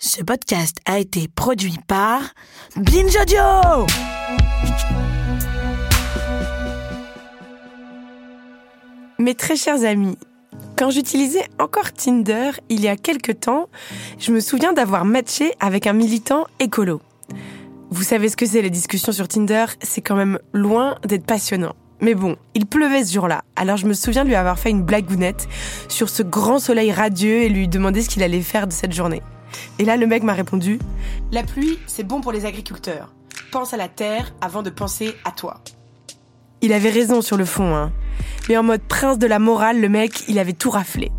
Ce podcast a été produit par Binge Audio. Mes très chers amis, quand j'utilisais encore Tinder il y a quelque temps, je me souviens d'avoir matché avec un militant écolo. Vous savez ce que c'est les discussions sur Tinder, c'est quand même loin d'être passionnant. Mais bon, il pleuvait ce jour-là, alors je me souviens de lui avoir fait une blagounette sur ce grand soleil radieux et lui demander ce qu'il allait faire de cette journée. Et là, le mec m'a répondu La pluie, c'est bon pour les agriculteurs. Pense à la terre avant de penser à toi. Il avait raison sur le fond, hein. Mais en mode prince de la morale, le mec, il avait tout raflé.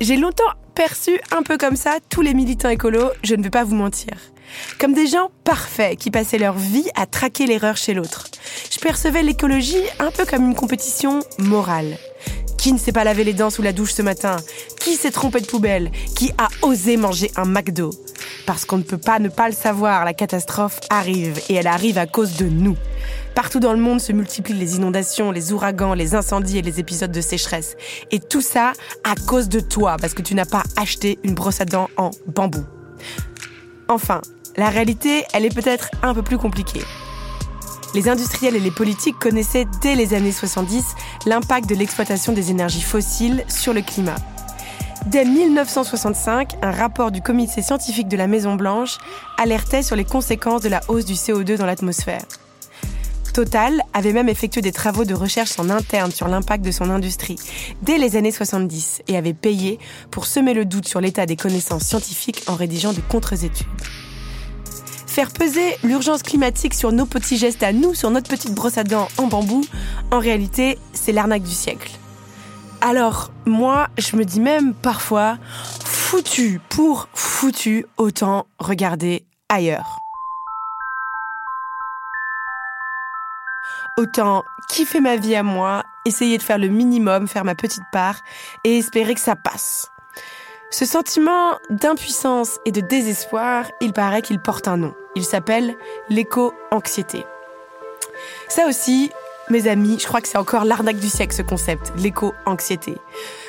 J'ai longtemps perçu un peu comme ça tous les militants écolos, je ne vais pas vous mentir. Comme des gens parfaits qui passaient leur vie à traquer l'erreur chez l'autre. Je percevais l'écologie un peu comme une compétition morale. Qui ne s'est pas lavé les dents sous la douche ce matin Qui s'est trompé de poubelle Qui a osé manger un McDo Parce qu'on ne peut pas ne pas le savoir, la catastrophe arrive et elle arrive à cause de nous. Partout dans le monde se multiplient les inondations, les ouragans, les incendies et les épisodes de sécheresse. Et tout ça à cause de toi, parce que tu n'as pas acheté une brosse à dents en bambou. Enfin, la réalité, elle est peut-être un peu plus compliquée. Les industriels et les politiques connaissaient dès les années 70 l'impact de l'exploitation des énergies fossiles sur le climat. Dès 1965, un rapport du comité scientifique de la Maison-Blanche alertait sur les conséquences de la hausse du CO2 dans l'atmosphère. Total avait même effectué des travaux de recherche en interne sur l'impact de son industrie dès les années 70 et avait payé pour semer le doute sur l'état des connaissances scientifiques en rédigeant des contre-études. Faire peser l'urgence climatique sur nos petits gestes à nous, sur notre petite brosse à dents en bambou, en réalité, c'est l'arnaque du siècle. Alors, moi, je me dis même parfois, foutu pour foutu, autant regarder ailleurs. Autant kiffer ma vie à moi, essayer de faire le minimum, faire ma petite part et espérer que ça passe. Ce sentiment d'impuissance et de désespoir, il paraît qu'il porte un nom. Il s'appelle l'éco-anxiété. Ça aussi, mes amis, je crois que c'est encore l'arnaque du siècle ce concept, l'éco-anxiété.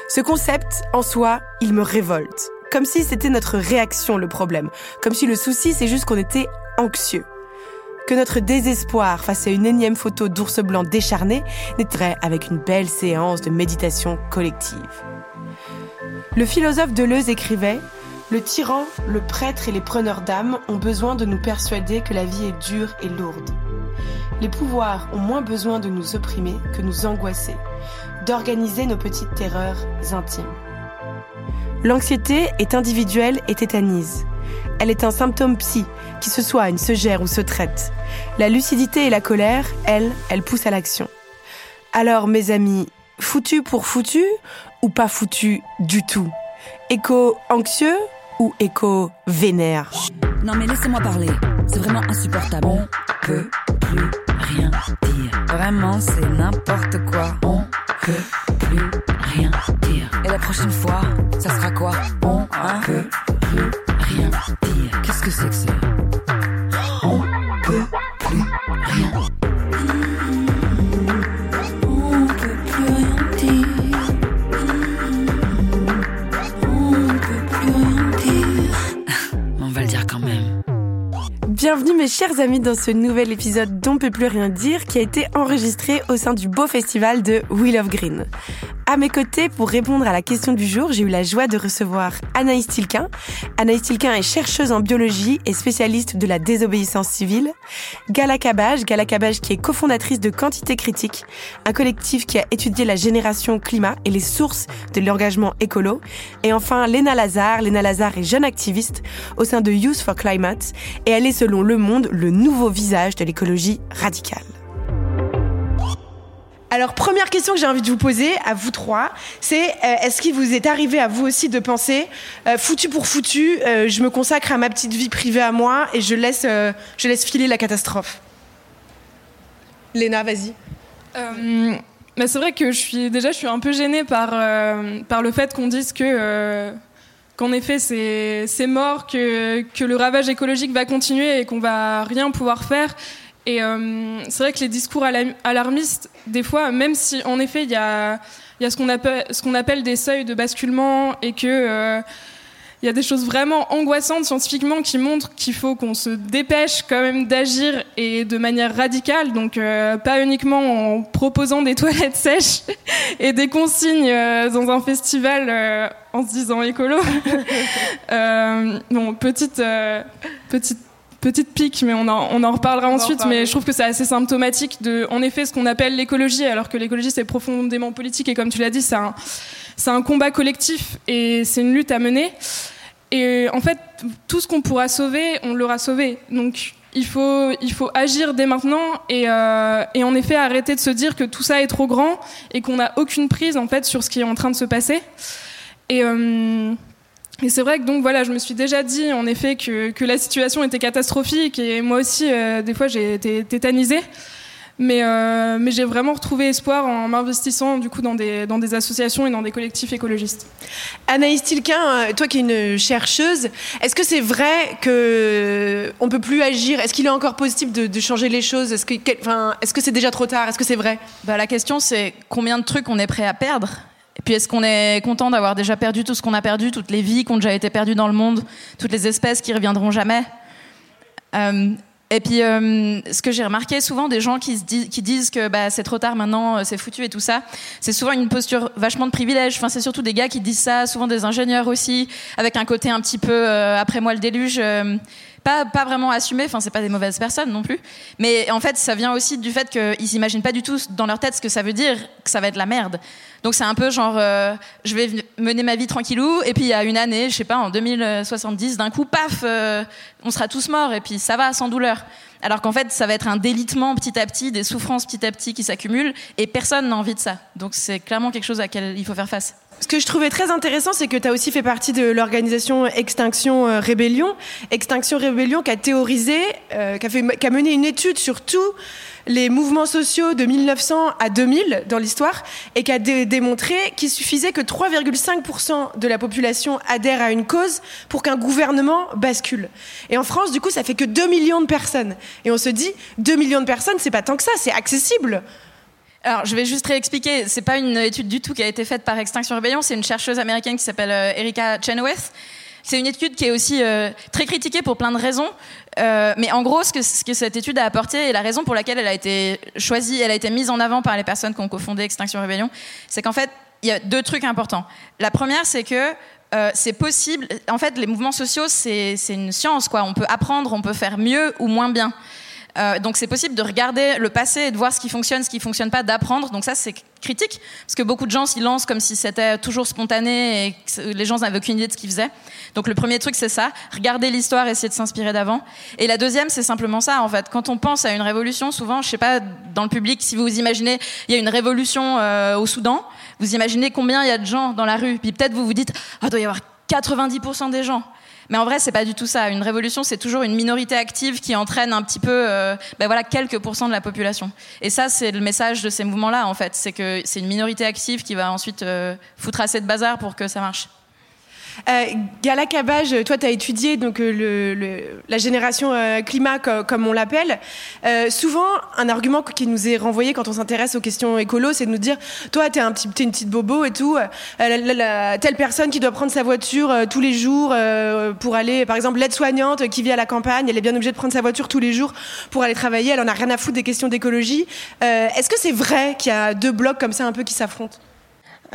Ce concept, en soi, il me révolte. Comme si c'était notre réaction le problème. Comme si le souci, c'est juste qu'on était anxieux. Que notre désespoir face à une énième photo d'ours blanc décharné n'était avec une belle séance de méditation collective. Le philosophe Deleuze écrivait Le tyran, le prêtre et les preneurs d'âme ont besoin de nous persuader que la vie est dure et lourde. Les pouvoirs ont moins besoin de nous opprimer que nous angoisser, d'organiser nos petites terreurs intimes. L'anxiété est individuelle et tétanise. Elle est un symptôme psy qui se soigne, se gère ou se traite. La lucidité et la colère, elles, elles poussent à l'action. Alors, mes amis, foutu pour foutu ou pas foutu du tout Écho anxieux ou écho vénère? Non mais laissez-moi parler, c'est vraiment insupportable. On peut plus rien dire. Vraiment, c'est n'importe quoi. On peut plus rien dire. Et la prochaine fois, ça sera quoi? On hein? peut Bienvenue mes chers amis dans ce nouvel épisode d'On peut plus rien dire qui a été enregistré au sein du beau festival de Wheel of Green. À mes côtés, pour répondre à la question du jour, j'ai eu la joie de recevoir Anaïs Tilquin. Anaïs Tilquin est chercheuse en biologie et spécialiste de la désobéissance civile. Gala Cabage, Gala Cabage qui est cofondatrice de Quantité Critique, un collectif qui a étudié la génération climat et les sources de l'engagement écolo. Et enfin, Léna Lazare. Léna Lazare est jeune activiste au sein de Youth for Climate et elle est selon Le Monde le nouveau visage de l'écologie radicale. Alors, première question que j'ai envie de vous poser à vous trois, c'est euh, est-ce qu'il vous est arrivé à vous aussi de penser euh, foutu pour foutu, euh, je me consacre à ma petite vie privée à moi et je laisse, je laisse filer la catastrophe? Léna, vas-y. C'est vrai que je suis déjà je suis un peu gênée par, par le fait qu'on dise que qu'en effet c'est c'est mort que, que le ravage écologique va continuer et qu'on va rien pouvoir faire et euh, c'est vrai que les discours alarm- alarmistes des fois même si en effet il y a ce qu'on appelle des seuils de basculement et que euh, y a des choses vraiment angoissantes scientifiquement qui montrent qu'il faut qu'on se dépêche quand même d'agir et de manière radicale, donc euh, pas uniquement en proposant des toilettes sèches et des consignes dans un festival en se disant écolo. bon, petite, petite petite pique, mais on en, on en reparlera ensuite. mais je trouve que c'est assez symptomatique de, en effet, ce qu'on appelle l'écologie, alors que l'écologie c'est profondément politique et comme tu l'as dit, c'est un, c'est un combat collectif et c'est une lutte à mener. Et en fait, tout ce qu'on pourra sauver, on l'aura sauvé. Donc il faut, il faut agir dès maintenant et, euh, et, en effet arrêter de se dire que tout ça est trop grand et qu'on n'a aucune prise en fait sur ce qui est en train de se passer. Et, euh, et c'est vrai que donc voilà, je me suis déjà dit en effet que, que la situation était catastrophique et moi aussi euh, des fois j'ai été tétanisée. Mais, euh, mais j'ai vraiment retrouvé espoir en m'investissant du coup dans des, dans des associations et dans des collectifs écologistes. Anaïs Tilquin, euh, toi qui es une chercheuse, est-ce que c'est vrai que on peut plus agir? Est-ce qu'il est encore possible de, de changer les choses? Est-ce que, enfin, est-ce que c'est déjà trop tard? Est-ce que c'est vrai? Bah, la question c'est combien de trucs on est prêt à perdre? Et puis est-ce qu'on est content d'avoir déjà perdu tout ce qu'on a perdu, toutes les vies qui ont déjà été perdues dans le monde, toutes les espèces qui reviendront jamais euh, et puis, euh, ce que j'ai remarqué souvent des gens qui, se disent, que bah, c'est trop tard maintenant, euh, c'est foutu et tout ça, c'est souvent une posture vachement de privilège. Enfin, c'est surtout des gars qui disent ça, souvent des ingénieurs aussi, avec un côté un petit peu après moi le déluge pas, vraiment assumé, enfin c'est pas des mauvaises personnes non plus, mais en fait ça vient aussi du fait qu'ils s'imaginent pas du tout dans leur tête ce que ça veut dire que ça va être la merde. Donc c'est un peu genre euh, je vais mener ma vie tranquillou et puis il y a une année, je sais pas, en 2070, d'un coup paf, euh, on sera tous morts et puis ça va sans douleur. Alors qu'en fait ça va être un délitement petit à petit, des souffrances petit à petit qui s'accumulent et personne n'a envie de ça. Donc c'est clairement quelque chose à laquelle il faut faire face. Ce que je trouvais très intéressant, c'est que tu as aussi fait partie de l'organisation Extinction euh, Rébellion. Extinction Rébellion qui a théorisé, euh, qui, a mené une étude sur tous les mouvements sociaux de 1900 à 2000 dans l'histoire et qui a démontré qu'il suffisait que 3,5% de la population adhère à une cause pour qu'un gouvernement bascule. Et en France, du coup, ça fait que 2 millions de personnes. Et on se dit, 2 millions de personnes, c'est pas tant que ça, c'est accessible. Alors, je vais juste réexpliquer. C'est pas une étude du tout qui a été faite par Extinction Rebellion. C'est une chercheuse américaine qui s'appelle euh, Erika Chenoweth. C'est une étude qui est aussi euh, très critiquée pour plein de raisons. Euh, mais en gros, ce que, ce que, cette étude a apporté et la raison pour laquelle elle a été choisie, elle a été mise en avant par les personnes qui ont cofondé Extinction Rebellion, c'est qu'en fait, il y a deux trucs importants. La première, c'est que euh, c'est possible. En fait, les mouvements sociaux, c'est une science, quoi. On peut apprendre, on peut faire mieux ou moins bien. Euh, donc c'est possible de regarder le passé et de voir ce qui fonctionne, ce qui fonctionne pas, d'apprendre. Donc ça c'est critique parce que beaucoup de gens s'y lancent comme si c'était toujours spontané et que les gens n'avaient aucune idée de ce qu'ils faisaient. Donc le premier truc c'est ça, regarder l'histoire, essayer de s'inspirer d'avant. Et la deuxième c'est simplement ça en fait. Quand on pense à une révolution, souvent, je sais pas, dans le public, si vous vous imaginez, il y a une révolution euh, au Soudan, vous imaginez combien il y a de gens dans la rue, puis peut-être vous vous dites, ah, il doit y avoir 90% des gens. Mais en vrai, c'est pas du tout ça. Une révolution, c'est toujours une minorité active qui entraîne un petit peu, euh, ben voilà, quelques pourcents de la population. Et ça, c'est le message de ces mouvements-là, en fait. C'est que c'est une minorité active qui va ensuite euh, foutre assez de bazar pour que ça marche. Euh, Gala Cabage, toi, tu as étudié donc, euh, le, la génération euh, climat, comme on l'appelle. souvent, un argument qui nous est renvoyé quand on s'intéresse aux questions écolo, c'est de nous dire Toi, tu es, un petit, une petite bobo et tout. telle personne qui doit prendre sa voiture tous les jours pour aller, par exemple, l'aide-soignante qui vit à la campagne, elle est bien obligée de prendre sa voiture tous les jours pour aller travailler. Elle en a rien à foutre des questions d'écologie. Est-ce que c'est vrai qu'il y a deux blocs comme ça un peu qui s'affrontent?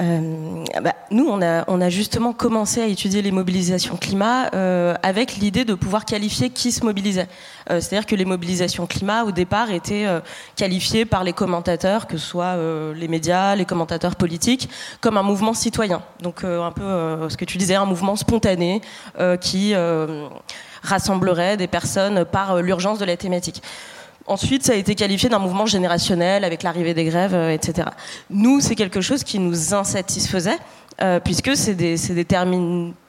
Euh, bah, nous, on a, on a, justement commencé à étudier les mobilisations climat euh, avec l'idée de pouvoir qualifier qui se mobilisait. Euh, C'est-à-dire que les mobilisations climat, au départ, étaient euh, qualifiées par les commentateurs, que ce soit euh, les médias, les commentateurs politiques, comme un mouvement citoyen. Donc un peu ce que tu disais, un mouvement spontané qui rassemblerait des personnes par l'urgence de la thématique. Ensuite, ça a été qualifié d'un mouvement générationnel avec l'arrivée des grèves, euh, etc. Nous, c'est quelque chose qui nous insatisfaisait, euh, puisque c'est des,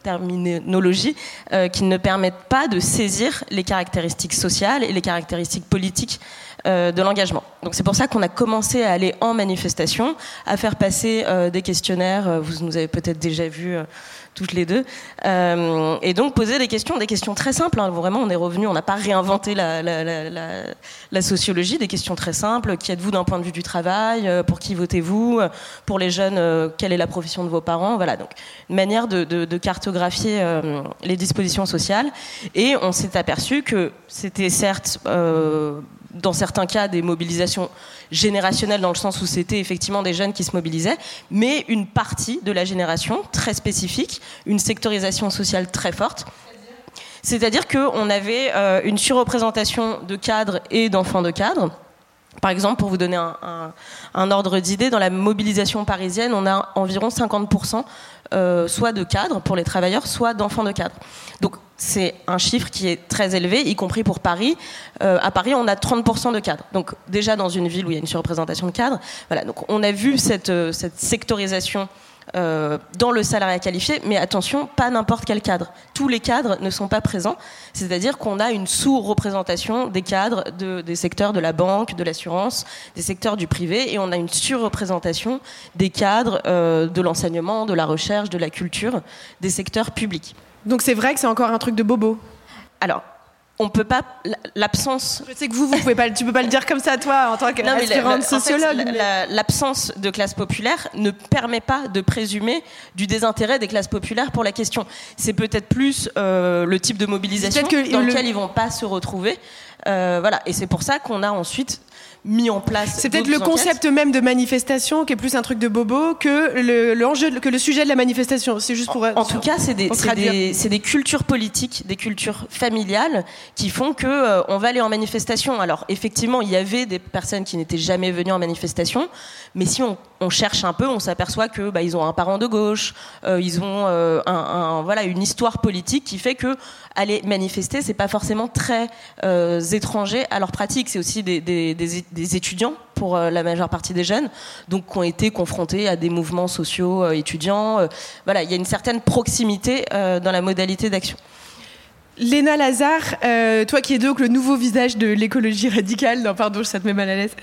terminologies euh, qui ne permettent pas de saisir les caractéristiques sociales et les caractéristiques politiques de l'engagement. Donc c'est pour ça qu'on a commencé à aller en manifestation, à faire passer des questionnaires. Vous nous avez peut-être déjà vu toutes les deux, euh, et donc poser des questions, des questions très simples. Hein. Vraiment, on est revenu, on n'a pas réinventé la, sociologie, des questions très simples. Qui êtes-vous d'un point de vue du travail? Euh, Pour qui votez-vous? Pour les jeunes, euh, quelle est la profession de vos parents? Voilà, donc une manière de, cartographier les dispositions sociales. Et on s'est aperçu que c'était certes dans certains cas des mobilisations générationnelles dans le sens où c'était effectivement des jeunes qui se mobilisaient, mais une partie de la génération très spécifique, une sectorisation sociale très forte. C'est-à-dire qu'on avait euh, une surreprésentation de cadres et d'enfants de cadres. Par exemple, pour vous donner un, ordre d'idée, dans la mobilisation parisienne, on a environ 50% euh, soit de cadres pour les travailleurs, soit d'enfants de cadres. C'est un chiffre qui est très élevé, y compris pour Paris. Euh, à Paris, on a 30% de cadres. Donc déjà dans une ville où il y a une surreprésentation de cadres, voilà. Donc on a vu cette, euh, sectorisation euh, dans le salariat qualifié, mais attention, pas n'importe quel cadre. Tous les cadres ne sont pas présents, c'est-à-dire qu'on a une sous-représentation des cadres de, des secteurs de la banque, de l'assurance, des secteurs du privé, et on a une surreprésentation des cadres de l'enseignement, de la recherche, de la culture, des secteurs publics. Donc c'est vrai que c'est encore un truc de bobo Alors, on peut pas l'absence. Je sais que vous, vous pouvez pas, tu peux pas le dire comme ça toi en tant qu'aspirante sociologue. L'absence de classe populaire ne permet pas de présumer du désintérêt des classes populaires pour la question. C'est peut-être plus euh, le type de mobilisation que dans lequel ils vont pas se retrouver. Euh, voilà, et c'est pour ça qu'on a ensuite mis en place. C'est peut-être le concept même de manifestation qui est plus un truc de bobo que l'enjeu, le, que le sujet de la manifestation. C'est juste pour. En, en tout cas, c'est des, des, des, cultures politiques, des cultures familiales qui font que euh, on va aller en manifestation. Alors effectivement, il y avait des personnes qui n'étaient jamais venues en manifestation, mais si on, on cherche un peu, on s'aperçoit que bah, ils ont un parent de gauche, euh, ils ont euh, un, voilà une histoire politique qui fait que aller manifester, c'est pas forcément très euh, étranger à leur pratique. C'est aussi des, des, des, étudiants pour la majeure partie des jeunes, donc qui ont été confrontés à des mouvements sociaux étudiants. Voilà, il y a une certaine proximité dans la modalité d'action. Léna Lazare, euh, toi qui es donc le nouveau visage de l'écologie radicale, non pardon, ça te met mal à l'aise.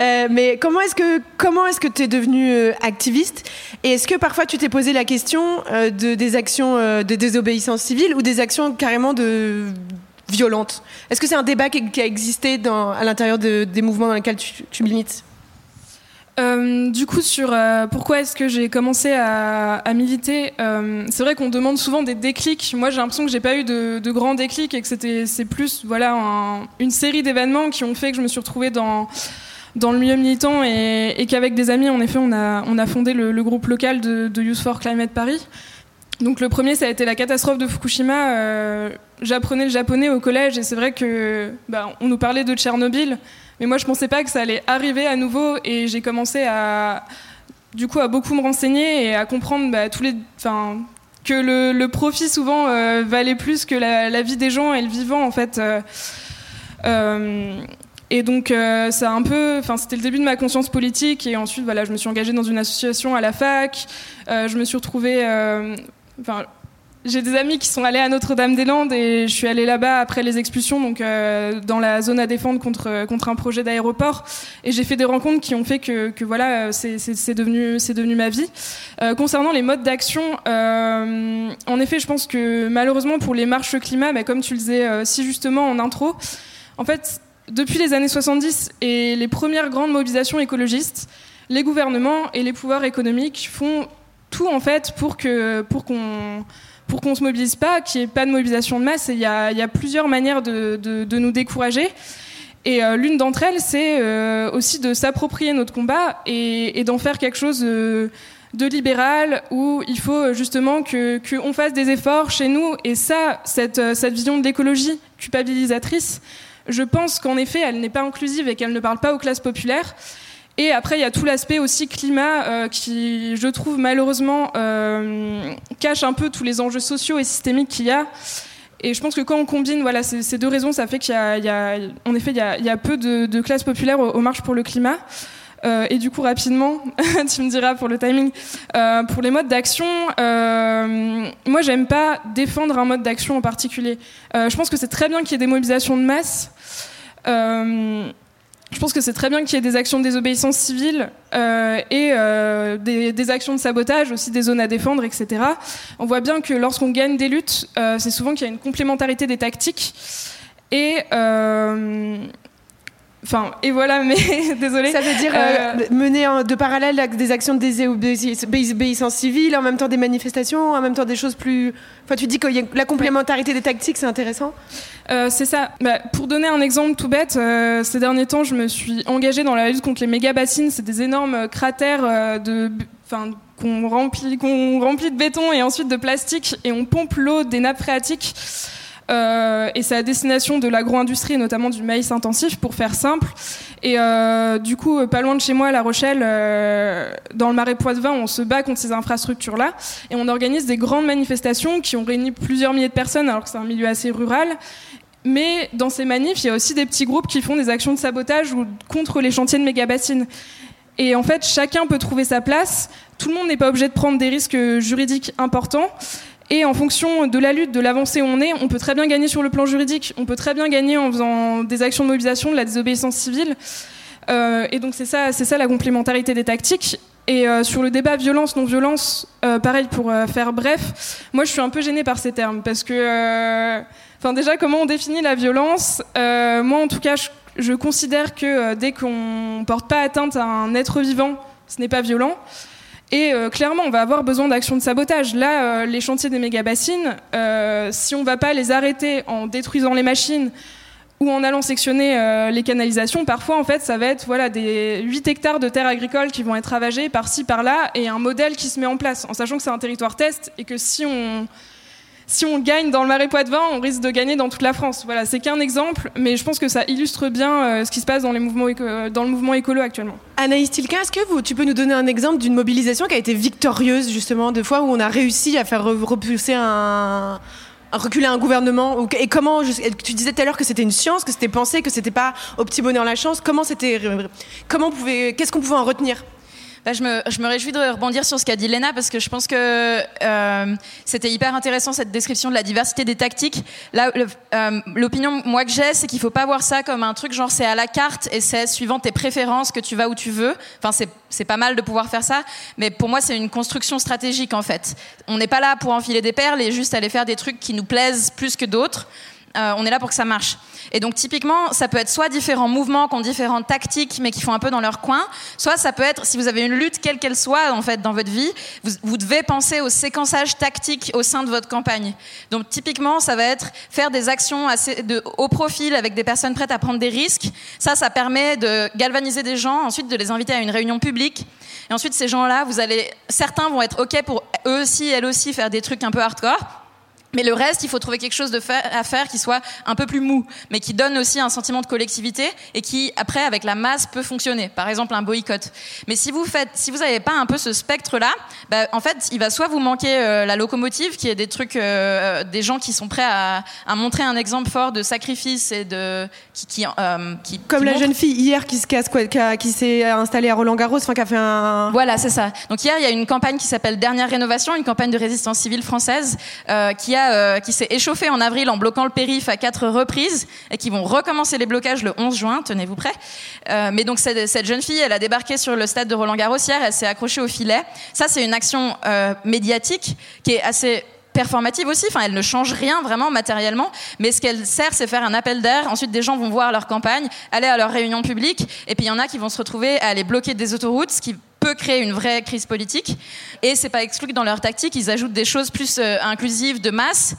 Euh, mais comment est-ce que comment que tu es devenue euh, activiste? Et est-ce que parfois tu t'es posé la question de des actions de désobéissance civile ou des actions carrément de violentes? Est-ce que c'est un débat qui, a existé à l'intérieur de, des mouvements dans lesquels tu, tu milites euh, du coup, sur euh, pourquoi est-ce que j'ai commencé à, à militer, euh, c'est vrai qu'on demande souvent des déclics. Moi, j'ai l'impression que j'ai pas eu de, de grands déclics et que c'était c'est plus voilà un, une série d'événements qui ont fait que je me suis retrouvée dans dans le milieu militant et, et qu'avec des amis, en effet, on a on a fondé le, le groupe local de, de, Youth for Climate Paris. Donc le premier, ça a été la catastrophe de Fukushima. Euh, J'apprenais le japonais au collège et c'est vrai que bah, on nous parlait de Tchernobyl. Mais moi, je pensais pas que ça allait arriver à nouveau et j'ai commencé à, du coup, à beaucoup me renseigner et à comprendre bah, que le, profit souvent euh, valait plus que la, vie des gens et le vivant en fait. Euh, et donc euh, un peu, enfin c'était le début de ma conscience politique et ensuite voilà je me suis engagée dans une association à la fac, je me suis retrouvée, j'ai des amis qui sont allés à Notre-Dame-des-Landes et je suis allée là-bas après les expulsions, donc euh, dans la zone à défendre contre contre un projet d'aéroport. Et j'ai fait des rencontres qui ont fait que, voilà, c'est devenu devenu ma vie. Euh, concernant les modes d'action, euh, en effet, je pense que malheureusement pour les marches climat, bah, comme tu le disais euh, si justement en intro, en fait, depuis les années 70 et les premières grandes mobilisations écologistes, les gouvernements et les pouvoirs économiques font tout en fait pour que pour qu'on pour qu'on se mobilise pas, qu'il n'y ait pas de mobilisation de masse. Il y a, plusieurs manières de, de, nous décourager. Et euh, l'une d'entre elles, c'est euh, aussi de s'approprier notre combat et, d'en faire quelque chose de, libéral où il faut justement que qu'on fasse des efforts chez nous. Et ça, cette, cette vision de l'écologie culpabilisatrice, je pense qu'en effet, elle n'est pas inclusive et qu'elle ne parle pas aux classes populaires. Et après, il y a tout l'aspect aussi climat euh, qui, je trouve, malheureusement, euh, cache un peu tous les enjeux sociaux et systémiques qu'il y a. Et je pense que quand on combine voilà, ces, deux raisons, ça fait qu'il y a, effet, il y a, peu de, classes populaires aux, marches pour le climat. Euh, et du coup, rapidement, tu me diras pour le timing, pour les modes d'action, moi, j'aime pas défendre un mode d'action en particulier. Je pense que c'est très bien qu'il y ait des mobilisations de masse. Je pense que c'est très bien qu'il y ait des actions de désobéissance civile euh, et euh, des, actions de sabotage, aussi des zones à défendre, etc. On voit bien que lorsqu'on gagne des luttes, euh, c'est souvent qu'il y a une complémentarité des tactiques. Et Enfin, et voilà, mais désolé. Ça veut dire euh, mener en, de parallèle des actions de désobéissance civile, en même temps des manifestations, en même temps des choses plus. Enfin, tu dis que la complémentarité des tactiques, c'est intéressant euh, C'est ça. Bah, pour donner un exemple tout bête, euh, ces derniers temps, je me suis engagée dans la lutte contre les méga bassines. C'est des énormes cratères de. Enfin, qu'on remplit, qu'on remplit de béton et ensuite de plastique et on pompe l'eau des nappes phréatiques. Euh, et c'est à destination de l'agro-industrie, notamment du maïs intensif, pour faire simple. Et euh, du coup, pas loin de chez moi, à La Rochelle, euh, dans le Marais Poitevin, on se bat contre ces infrastructures-là, et on organise des grandes manifestations qui ont réuni plusieurs milliers de personnes, alors que c'est un milieu assez rural. Mais dans ces manifs, il y a aussi des petits groupes qui font des actions de sabotage ou contre les chantiers de méga-bassines. Et en fait, chacun peut trouver sa place. Tout le monde n'est pas obligé de prendre des risques juridiques importants. Et en fonction de la lutte, de l'avancée où on est, on peut très bien gagner sur le plan juridique, on peut très bien gagner en faisant des actions de mobilisation, de la désobéissance civile. Euh, et donc c'est ça, c'est ça la complémentarité des tactiques. Et euh, sur le débat violence non violence, euh, pareil pour faire bref, moi je suis un peu gênée par ces termes parce que, enfin déjà comment on définit la violence Moi en tout cas, je, je considère que dès qu'on porte pas atteinte à un être vivant, ce n'est pas violent. Et euh, clairement, on va avoir besoin d'actions de sabotage. Là, euh, les chantiers des méga-bassines, euh, si on ne va pas les arrêter en détruisant les machines ou en allant sectionner les canalisations, parfois, en fait, ça va être voilà, des 8 hectares de terres agricoles qui vont être ravagés par-ci, par-là, et un modèle qui se met en place, en sachant que c'est un territoire test et que si on si on gagne dans le Marais Poitevin, on risque de gagner dans toute la France. Voilà, c'est qu'un exemple, mais je pense que ça illustre bien euh, ce qui se passe mouvements dans le mouvement écolo actuellement. Anaïs Tilka, est-ce que vous, tu peux nous donner un exemple d'une mobilisation qui a été victorieuse, justement, de fois où on a réussi à faire repulser un, reculer un gouvernement et comment tu disais tout à l'heure que c'était une science que c'était pensé que c'était pas au petit bonheur la chance comment c'était comment pouvait qu'est-ce qu'on pouvait en retenir? Bah, je, me, réjouis de rebondir sur ce qu'a dit Léna parce que je pense que euh, c'était hyper intéressant cette description de la diversité des tactiques. Euh, l'opinion moi que j'ai, c'est qu'il faut pas voir ça comme un truc genre c'est à la carte et c'est suivant tes préférences que tu vas où tu veux. Enfin, c'est pas mal de pouvoir faire ça, mais pour moi c'est une construction stratégique en fait. On n'est pas là pour enfiler des perles et juste aller faire des trucs qui nous plaisent plus que d'autres. Euh, on est là pour que ça marche. Et donc typiquement, ça peut être soit différents mouvements qui ont différentes tactiques, mais qui font un peu dans leur coin, soit ça peut être, si vous avez une lutte quelle qu'elle soit en fait dans votre vie, vous, devez penser au séquençage tactique au sein de votre campagne. Donc typiquement, ça va être faire des actions assez de haut profil avec des personnes prêtes à prendre des risques. Ça, ça permet de galvaniser des gens, ensuite de les inviter à une réunion publique. Et ensuite, ces gens-là, vous allez, certains vont être ok pour eux aussi, elles aussi, faire des trucs un peu hardcore. Mais le reste, il faut trouver quelque chose de à faire qui soit un peu plus mou, mais qui donne aussi un sentiment de collectivité et qui, après, avec la masse, peut fonctionner. Par exemple, un boycott. Mais si vous faites, si vous n'avez pas un peu ce spectre-là, bah, en fait, il va soit vous manquer euh, la locomotive, qui est des trucs, euh, des gens qui sont prêts à, à, montrer un exemple fort de sacrifice et de qui, qui, euh, qui comme qui la montre... jeune fille hier qui, qui, qui, qui s'est installée à Roland Garros, enfin qui a fait un. Voilà, c'est ça. Donc hier, il y a une campagne qui s'appelle Dernière Rénovation, une campagne de résistance civile française, euh, qui a euh, qui s'est échauffé en avril en bloquant le périph à quatre reprises et qui vont recommencer les blocages le 11 juin. Tenez-vous prêts. Euh, mais donc cette, jeune fille, elle a débarqué sur le stade de Roland Garros hier. Elle s'est accrochée au filet. Ça, c'est une action euh, médiatique qui est assez performative aussi. Enfin, elle ne change rien vraiment matériellement, mais ce qu'elle sert, c'est faire un appel d'air. Ensuite, des gens vont voir leur campagne, aller à leur réunion publique, et puis il y en a qui vont se retrouver à aller bloquer des autoroutes, ce qui peut créer une vraie crise politique. Et c'est pas exclu que dans leur tactique, ils ajoutent des choses plus euh, inclusives, de masse.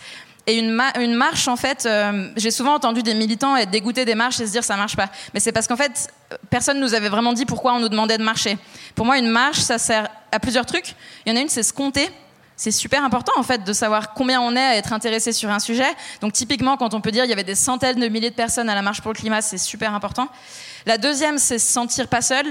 Et une, une, marche, en fait, euh, j'ai souvent entendu des militants être dégoûtés des marches et se dire ça marche pas. Mais c'est parce qu'en fait, personne nous avait vraiment dit pourquoi on nous demandait de marcher. Pour moi, une marche, ça sert à plusieurs trucs. Il y en a une, c'est se compter. C'est super important en fait de savoir combien on est à être intéressé sur un sujet. Donc typiquement, quand on peut dire il y avait des centaines de milliers de personnes à la marche pour le climat, c'est super important. La deuxième, c'est se sentir pas seul.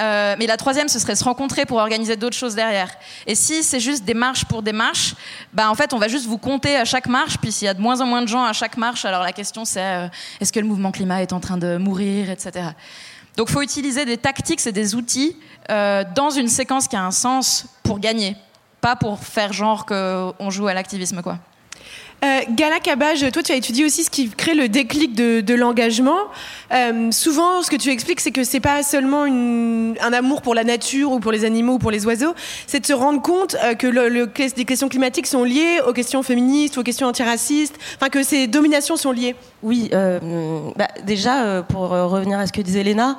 Euh, mais la troisième, ce serait se rencontrer pour organiser d'autres choses derrière. Et si c'est juste des marches pour des marches, bah en fait, on va juste vous compter à chaque marche. Puis s'il y a de moins en moins de gens à chaque marche, alors la question c'est euh, est-ce que le mouvement climat est en train de mourir, etc. Donc, faut utiliser des tactiques et des outils euh, dans une séquence qui a un sens pour gagner, pas pour faire genre qu'on joue à l'activisme, quoi. Euh, Gala Cabage, toi tu as étudié aussi ce qui crée le déclic de, l'engagement. Euh, souvent, ce que tu expliques, c'est que c'est pas seulement un amour pour la nature ou pour les animaux ou pour les oiseaux, c'est de se rendre compte euh, que le, le, les questions climatiques sont liées aux questions féministes, aux questions antiracistes, enfin que ces dominations sont liées. Oui, bah, déjà, pour revenir à ce que disait Léna,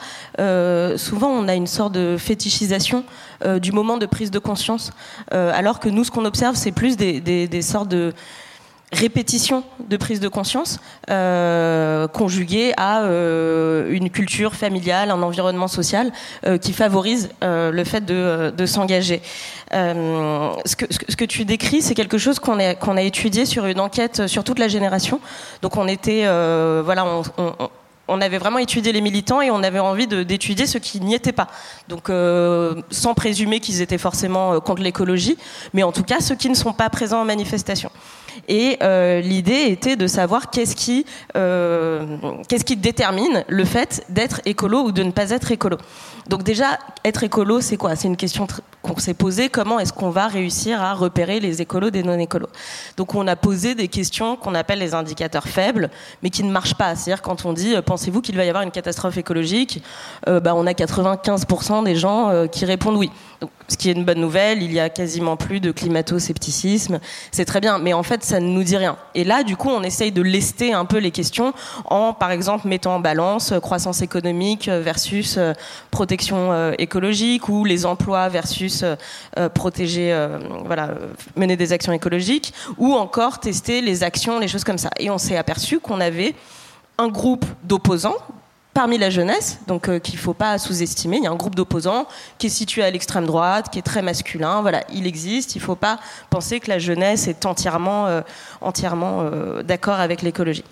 souvent on a une sorte de fétichisation du moment de prise de conscience, alors que nous, ce qu'on observe, c'est plus des sortes de répétition de prise de conscience euh, conjuguée à euh, une culture familiale, un environnement social euh, qui favorise le fait de, s'engager. Ce, que, tu décris, c'est quelque chose qu'on a, étudié sur une enquête sur toute la génération. Donc on était, voilà, on, avait vraiment étudié les militants et on avait envie d'étudier ceux qui n'y étaient pas. Donc, sans présumer qu'ils étaient forcément contre l'écologie, mais en tout cas ceux qui ne sont pas présents en manifestation. Et euh, l'idée était de savoir qu'est-ce qui, euh, qu'est-ce qui détermine le fait d'être écolo ou de ne pas être écolo. Donc déjà, être écolo, c'est quoi? C'est une question qu'on s'est posée. Comment est-ce qu'on va réussir à repérer les écolos des non-écolos? Donc on a posé des questions qu'on appelle les indicateurs faibles, mais qui ne marchent pas. C'est-à-dire quand on dit, pensez-vous qu'il va y avoir une catastrophe écologique? Euh, bah, On a 95% des gens euh, qui répondent oui. Donc, ce qui est une bonne nouvelle, il y a quasiment plus de climato-scepticisme. C'est très bien, mais en fait, ça ne nous dit rien. Et là, du coup, on essaye de lester un peu les questions en, par exemple, mettant en balance euh, croissance économique versus euh, protection euh, écologique ou les emplois versus euh, protéger, euh, voilà, mener des actions écologiques ou encore tester les actions, les choses comme ça. Et on s'est aperçu qu'on avait un groupe d'opposants parmi la jeunesse, donc qu'il ne faut pas sous-estimer. Il y a un groupe d'opposants qui est situé à l'extrême droite, qui est très masculin. Voilà, il existe. Il ne faut pas penser que la jeunesse est entièrement, entièrement d'accord avec l'écologie.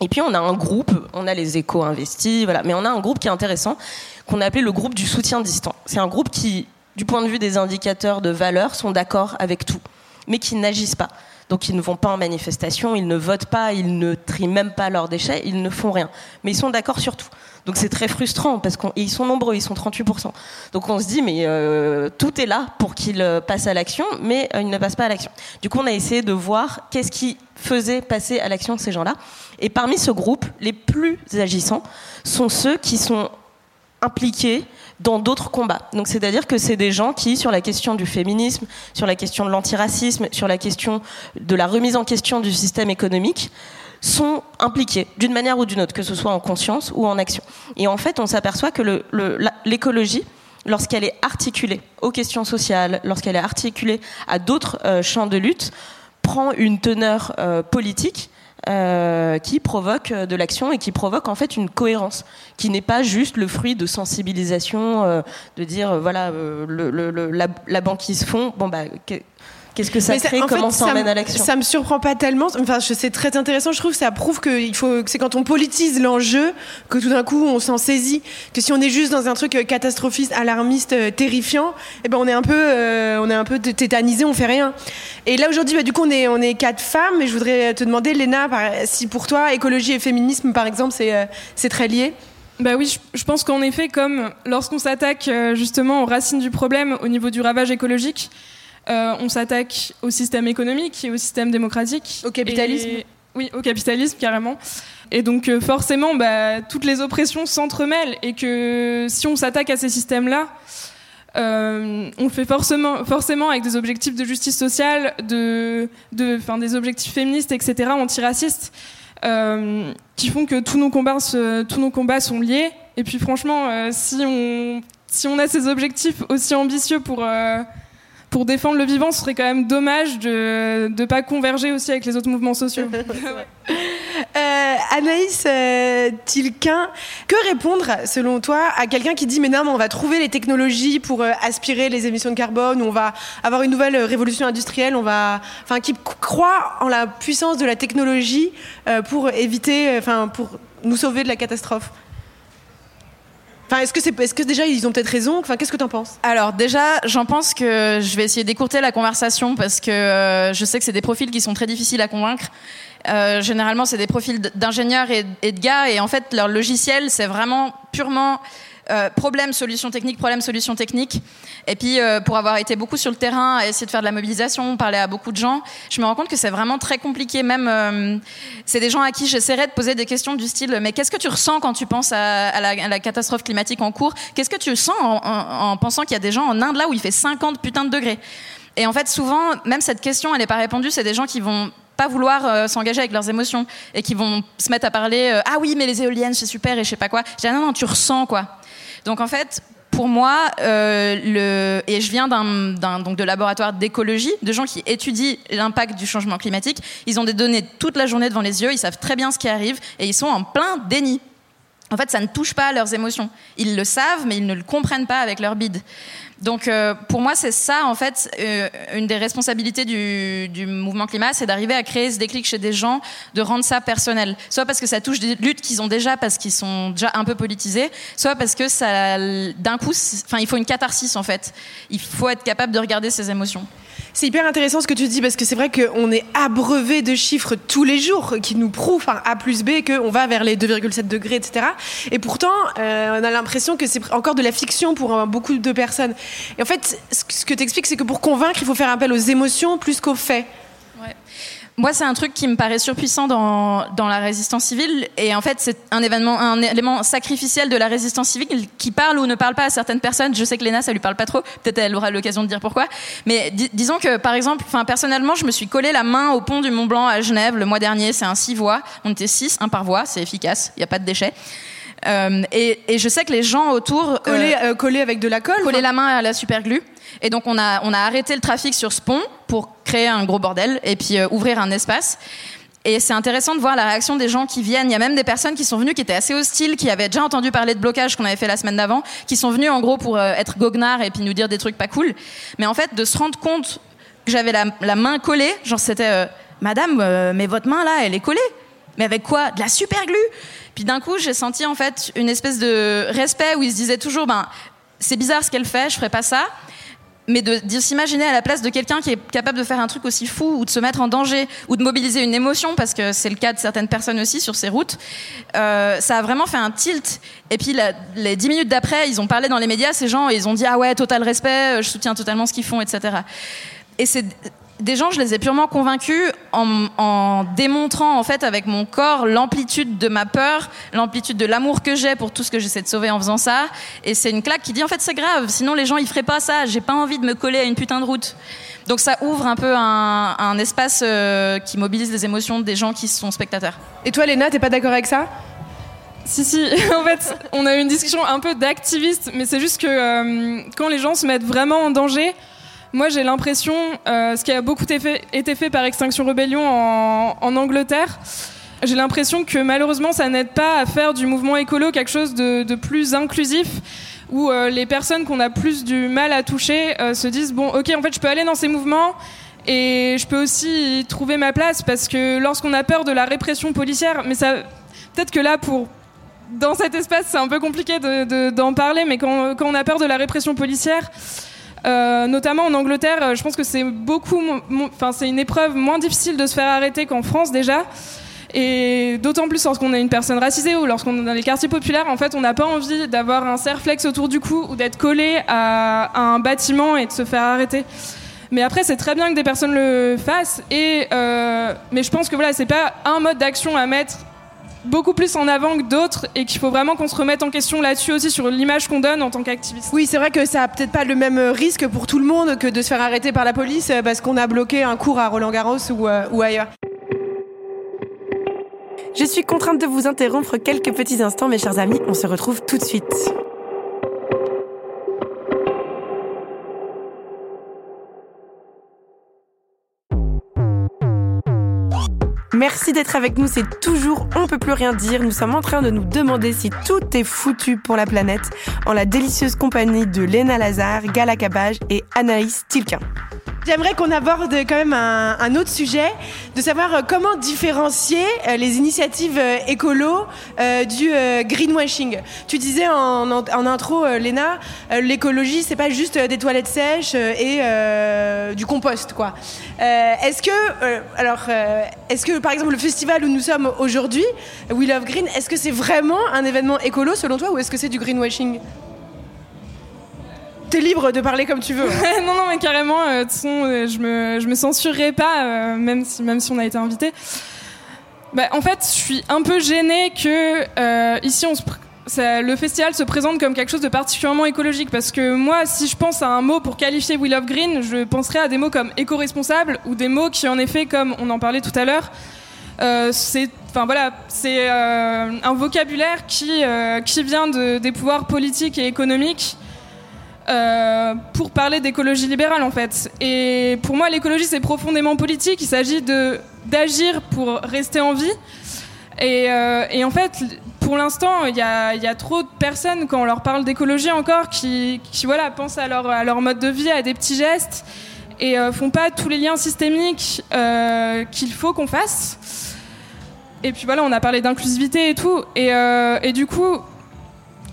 Et puis on a un groupe, on a les échos investis, voilà, mais on a un groupe qui est intéressant, qu'on a appelé le groupe du soutien distant. C'est un groupe qui, du point de vue des indicateurs de valeur, sont d'accord avec tout, mais qui n'agissent pas. Donc ils ne vont pas en manifestation, ils ne votent pas, ils ne trient même pas leurs déchets, ils ne font rien. Mais ils sont d'accord sur tout. Donc c'est très frustrant parce qu'ils sont nombreux, ils sont 38%. Donc on se dit mais euh, tout est là pour qu'ils passent à l'action, mais euh, ils ne passent pas à l'action. Du coup on a essayé de voir qu'est-ce qui faisait passer à l'action ces gens-là. Et parmi ce groupe, les plus agissants sont ceux qui sont impliqués dans d'autres combats. Donc c'est-à-dire que c'est des gens qui, sur la question du féminisme, sur la question de l'antiracisme, sur la question de la remise en question du système économique, sont impliqués d'une manière ou d'une autre, que ce soit en conscience ou en action. Et en fait, on s'aperçoit que l'écologie, lorsqu'elle est articulée aux questions sociales, lorsqu'elle est articulée à d'autres euh, champs de lutte, prend une teneur euh, politique euh, qui provoque de l'action et qui provoque en fait une cohérence, qui n'est pas juste le fruit de sensibilisation, de dire voilà la, la, banquise fond, bon bah Qu'est-ce que ça mais crée Comment fait, ça emmène à l'action Ça me surprend pas tellement. Enfin, c'est très intéressant. Je trouve que ça prouve que il faut, que c'est quand on politise l'enjeu que tout d'un coup on s'en saisit. Que si on est juste dans un truc catastrophiste, alarmiste, terrifiant, eh ben on est un peu, euh, on est un peu tétanisé, on fait rien. Et là aujourd'hui, bah, du coup, on est, on est quatre femmes. Et je voudrais te demander, Léna, si pour toi écologie et féminisme, par exemple, c'est, euh, c'est très lié? Bah oui, je, pense qu'en effet, comme lorsqu'on s'attaque euh, justement aux racines du problème au niveau du ravage écologique, euh, on s'attaque au système économique et au système démocratique. Au capitalisme et, Oui, au capitalisme, carrément. Et donc euh, forcément, bah, toutes les oppressions s'entremêlent et que si on s'attaque à ces systèmes-là, euh, on le fait forcément, forcément avec des objectifs de justice sociale, de, de, des objectifs féministes, etc., antiracistes, euh, qui font que tous nos, combats se, tous nos combats sont liés. Et puis franchement, euh, si, on, si on a ces objectifs aussi ambitieux pour pour défendre le vivant, ce serait quand même dommage de ne pas converger aussi avec les autres mouvements sociaux. euh, Anaïs euh, Tilquin, que répondre, selon toi, à quelqu'un qui dit Mais non, mais on va trouver les technologies pour euh, aspirer les émissions de carbone, on va avoir une nouvelle révolution industrielle, on va. Enfin, qui croit en la puissance de la technologie euh, pour éviter. Enfin, pour nous sauver de la catastrophe? Enfin, est-ce que c'est, est-ce que déjà ils ont peut-être raison? Enfin, qu'est-ce que t'en penses? Alors déjà, j'en pense que je vais essayer d'écourter la conversation parce que euh, je sais que c'est des profils qui sont très difficiles à convaincre. Euh, généralement, c'est des profils d'ingénieurs et, et, de gars, et en fait, leur logiciel, c'est vraiment purement Euh, problème, solution technique, problème, solution technique. Et puis, euh, pour avoir été beaucoup sur le terrain, à essayer de faire de la mobilisation, parler à beaucoup de gens, je me rends compte que c'est vraiment très compliqué. Même, euh, c'est des gens à qui j'essaierais de poser des questions du style Mais qu'est-ce que tu ressens quand tu penses à, la, catastrophe climatique en cours? Qu'est-ce que tu sens en, en, en pensant qu'il y a des gens en Inde là où il fait 50 putains de degrés? Et en fait, souvent, même cette question, elle n'est pas répondue. C'est des gens qui vont pas vouloir s'engager avec leurs émotions et qui vont se mettre à parler ah oui mais les éoliennes c'est super et je sais pas quoi. Je dis ah non non tu ressens quoi. Donc en fait pour moi, euh, et je viens d'un, de laboratoire d'écologie, de gens qui étudient l'impact du changement climatique. Ils ont des données toute la journée devant les yeux, ils savent très bien ce qui arrive et ils sont en plein déni. En fait, ça ne touche pas leurs émotions. Ils le savent, mais ils ne le comprennent pas avec leur bide. Donc, euh, pour moi, c'est ça, en fait, euh, une des responsabilités du, du mouvement climat, c'est d'arriver à créer ce déclic chez des gens, de rendre ça personnel. Soit parce que ça touche des luttes qu'ils ont déjà, parce qu'ils sont déjà un peu politisés, soit parce que ça, d'un coup, enfin, il faut une catharsis, en fait. Il faut être capable de regarder ses émotions. C'est hyper intéressant ce que tu dis parce que c'est vrai qu'on est abreuvé de chiffres tous les jours qui nous prouvent, enfin A plus B, qu'on va vers les 2,7 degrés, etc. Et pourtant, euh, on a l'impression que c'est encore de la fiction pour beaucoup de personnes. Et en fait, ce que tu expliques, c'est que pour convaincre, il faut faire appel aux émotions plus qu'aux faits. Moi, c'est un truc qui me paraît surpuissant dans, dans la résistance civile. Et en fait, c'est un événement, un élément sacrificiel de la résistance civile qui parle ou ne parle pas à certaines personnes. Je sais que Léna, ça lui parle pas trop. Peut-être elle aura l'occasion de dire pourquoi. Mais dis disons que, par exemple, enfin, personnellement, je me suis collé la main au pont du Mont Blanc à Genève le mois dernier. C'est un six voies. On était six, un par voie. C'est efficace. Il n'y a pas de déchets. Euh, et, et, je sais que les gens autour coller, euh, euh, coller avec de la colle, coller la main à la superglue. Et donc on a on a arrêté le trafic sur ce pont pour créer un gros bordel et puis euh, ouvrir un espace. Et c'est intéressant de voir la réaction des gens qui viennent. Il y a même des personnes qui sont venues qui étaient assez hostiles, qui avaient déjà entendu parler de blocage qu'on avait fait la semaine d'avant, qui sont venues en gros pour être goguenards et puis nous dire des trucs pas cool. Mais en fait, de se rendre compte que j'avais la, la, main collée, genre c'était Madame, mais votre main là, elle est collée. Mais avec quoi? De la super glue? Puis d'un coup, j'ai senti en fait une espèce de respect où ils se disaient toujours, ben c'est bizarre ce qu'elle fait, je ferais pas ça. Mais de, s'imaginer à la place de quelqu'un qui est capable de faire un truc aussi fou ou de se mettre en danger ou de mobiliser une émotion parce que c'est le cas de certaines personnes aussi sur ces routes euh, ça a vraiment fait un tilt. Et puis les dix minutes d'après ils ont parlé dans les médias ces gens et ils ont dit ah ouais total respect je soutiens totalement ce qu'ils font etc et c'est des gens, je les ai purement convaincus en, en, démontrant en fait avec mon corps l'amplitude de ma peur, l'amplitude de l'amour que j'ai pour tout ce que j'essaie de sauver en faisant ça. Et c'est une claque qui dit en fait c'est grave, sinon les gens ils feraient pas ça. J'ai pas envie de me coller à une putain de route. Donc ça ouvre un peu un, un espace euh, qui mobilise les émotions des gens qui sont spectateurs. Et toi, Léna, t'es pas d'accord avec ça? Si, si, en fait, on a eu une discussion un peu d'activiste, mais c'est juste que euh, quand les gens se mettent vraiment en danger, moi, j'ai l'impression, euh, ce qui a beaucoup été fait, par Extinction Rebellion en, Angleterre, j'ai l'impression que malheureusement, ça n'aide pas à faire du mouvement écolo quelque chose de, plus inclusif, où euh, les personnes qu'on a plus du mal à toucher euh, se disent bon, ok, en fait, je peux aller dans ces mouvements. Et je peux aussi y trouver ma place parce que lorsqu'on a peur de la répression policière, mais ça, peut-être que là, pour dans cet espace, c'est un peu compliqué d'en de, de, parler, mais quand, on a peur de la répression policière, euh, notamment en Angleterre, je pense que c'est beaucoup, enfin c'est une épreuve moins difficile de se faire arrêter qu'en France déjà. Et d'autant plus lorsqu'on est une personne racisée ou lorsqu'on est dans les quartiers populaires, en fait, on n'a pas envie d'avoir un serflex autour du cou ou d'être collé à, à, un bâtiment et de se faire arrêter. Mais après, c'est très bien que des personnes le fassent. Et euh, mais je pense que voilà, c'est pas un mode d'action à mettre beaucoup plus en avant que d'autres et qu'il faut vraiment qu'on se remette en question là-dessus aussi sur l'image qu'on donne en tant qu'activiste. Oui, c'est vrai que ça a peut-être pas le même risque pour tout le monde que de se faire arrêter par la police parce qu'on a bloqué un cours à Roland Garros ou, euh, ou ailleurs. Je suis contrainte de vous interrompre quelques petits instants, mes chers amis. On se retrouve tout de suite. Merci d'être avec nous, c'est toujours On peut plus rien dire. Nous sommes en train de nous demander si tout est foutu pour la planète en la délicieuse compagnie de Léna Lazare, Gala Cabage et Anaïs Tilquin. J'aimerais qu'on aborde quand même un, autre sujet, de savoir comment différencier les initiatives écolo euh, du euh, greenwashing. Tu disais en, intro, euh, Léna, l'écologie c'est pas juste des toilettes sèches et du compost, quoi. est-ce que, alors, est-ce que par exemple le festival où nous sommes aujourd'hui, We Love Green, est-ce que c'est vraiment un événement écolo selon toi ou est-ce que c'est du greenwashing? T'es libre de parler comme tu veux. hein. non, non, mais carrément, euh, euh, je me, je me censurerai pas, euh, même, si, même si on a été invité. Bah, en fait, je suis un peu gênée que ici, le festival se présente comme quelque chose de particulièrement écologique. Parce que moi, si je pense à un mot pour qualifier We Love Green, je penserais à des mots comme éco-responsable ou des mots qui, en effet, comme on en parlait tout à l'heure, c'est enfin voilà c'est euh, un vocabulaire qui euh, qui vient de, des pouvoirs politiques et économiques euh, pour parler d'écologie libérale en fait. Et pour moi, l'écologie c'est profondément politique. Il s'agit d'agir pour rester en vie. Et, euh, en fait, pour l'instant, il y a, trop de personnes quand on leur parle d'écologie encore qui, qui voilà pensent à leur à leur mode de vie, à des petits gestes et euh, font pas tous les liens systémiques euh, qu'il faut qu'on fasse. Et puis voilà, on a parlé d'inclusivité et tout. Et, euh, et du coup,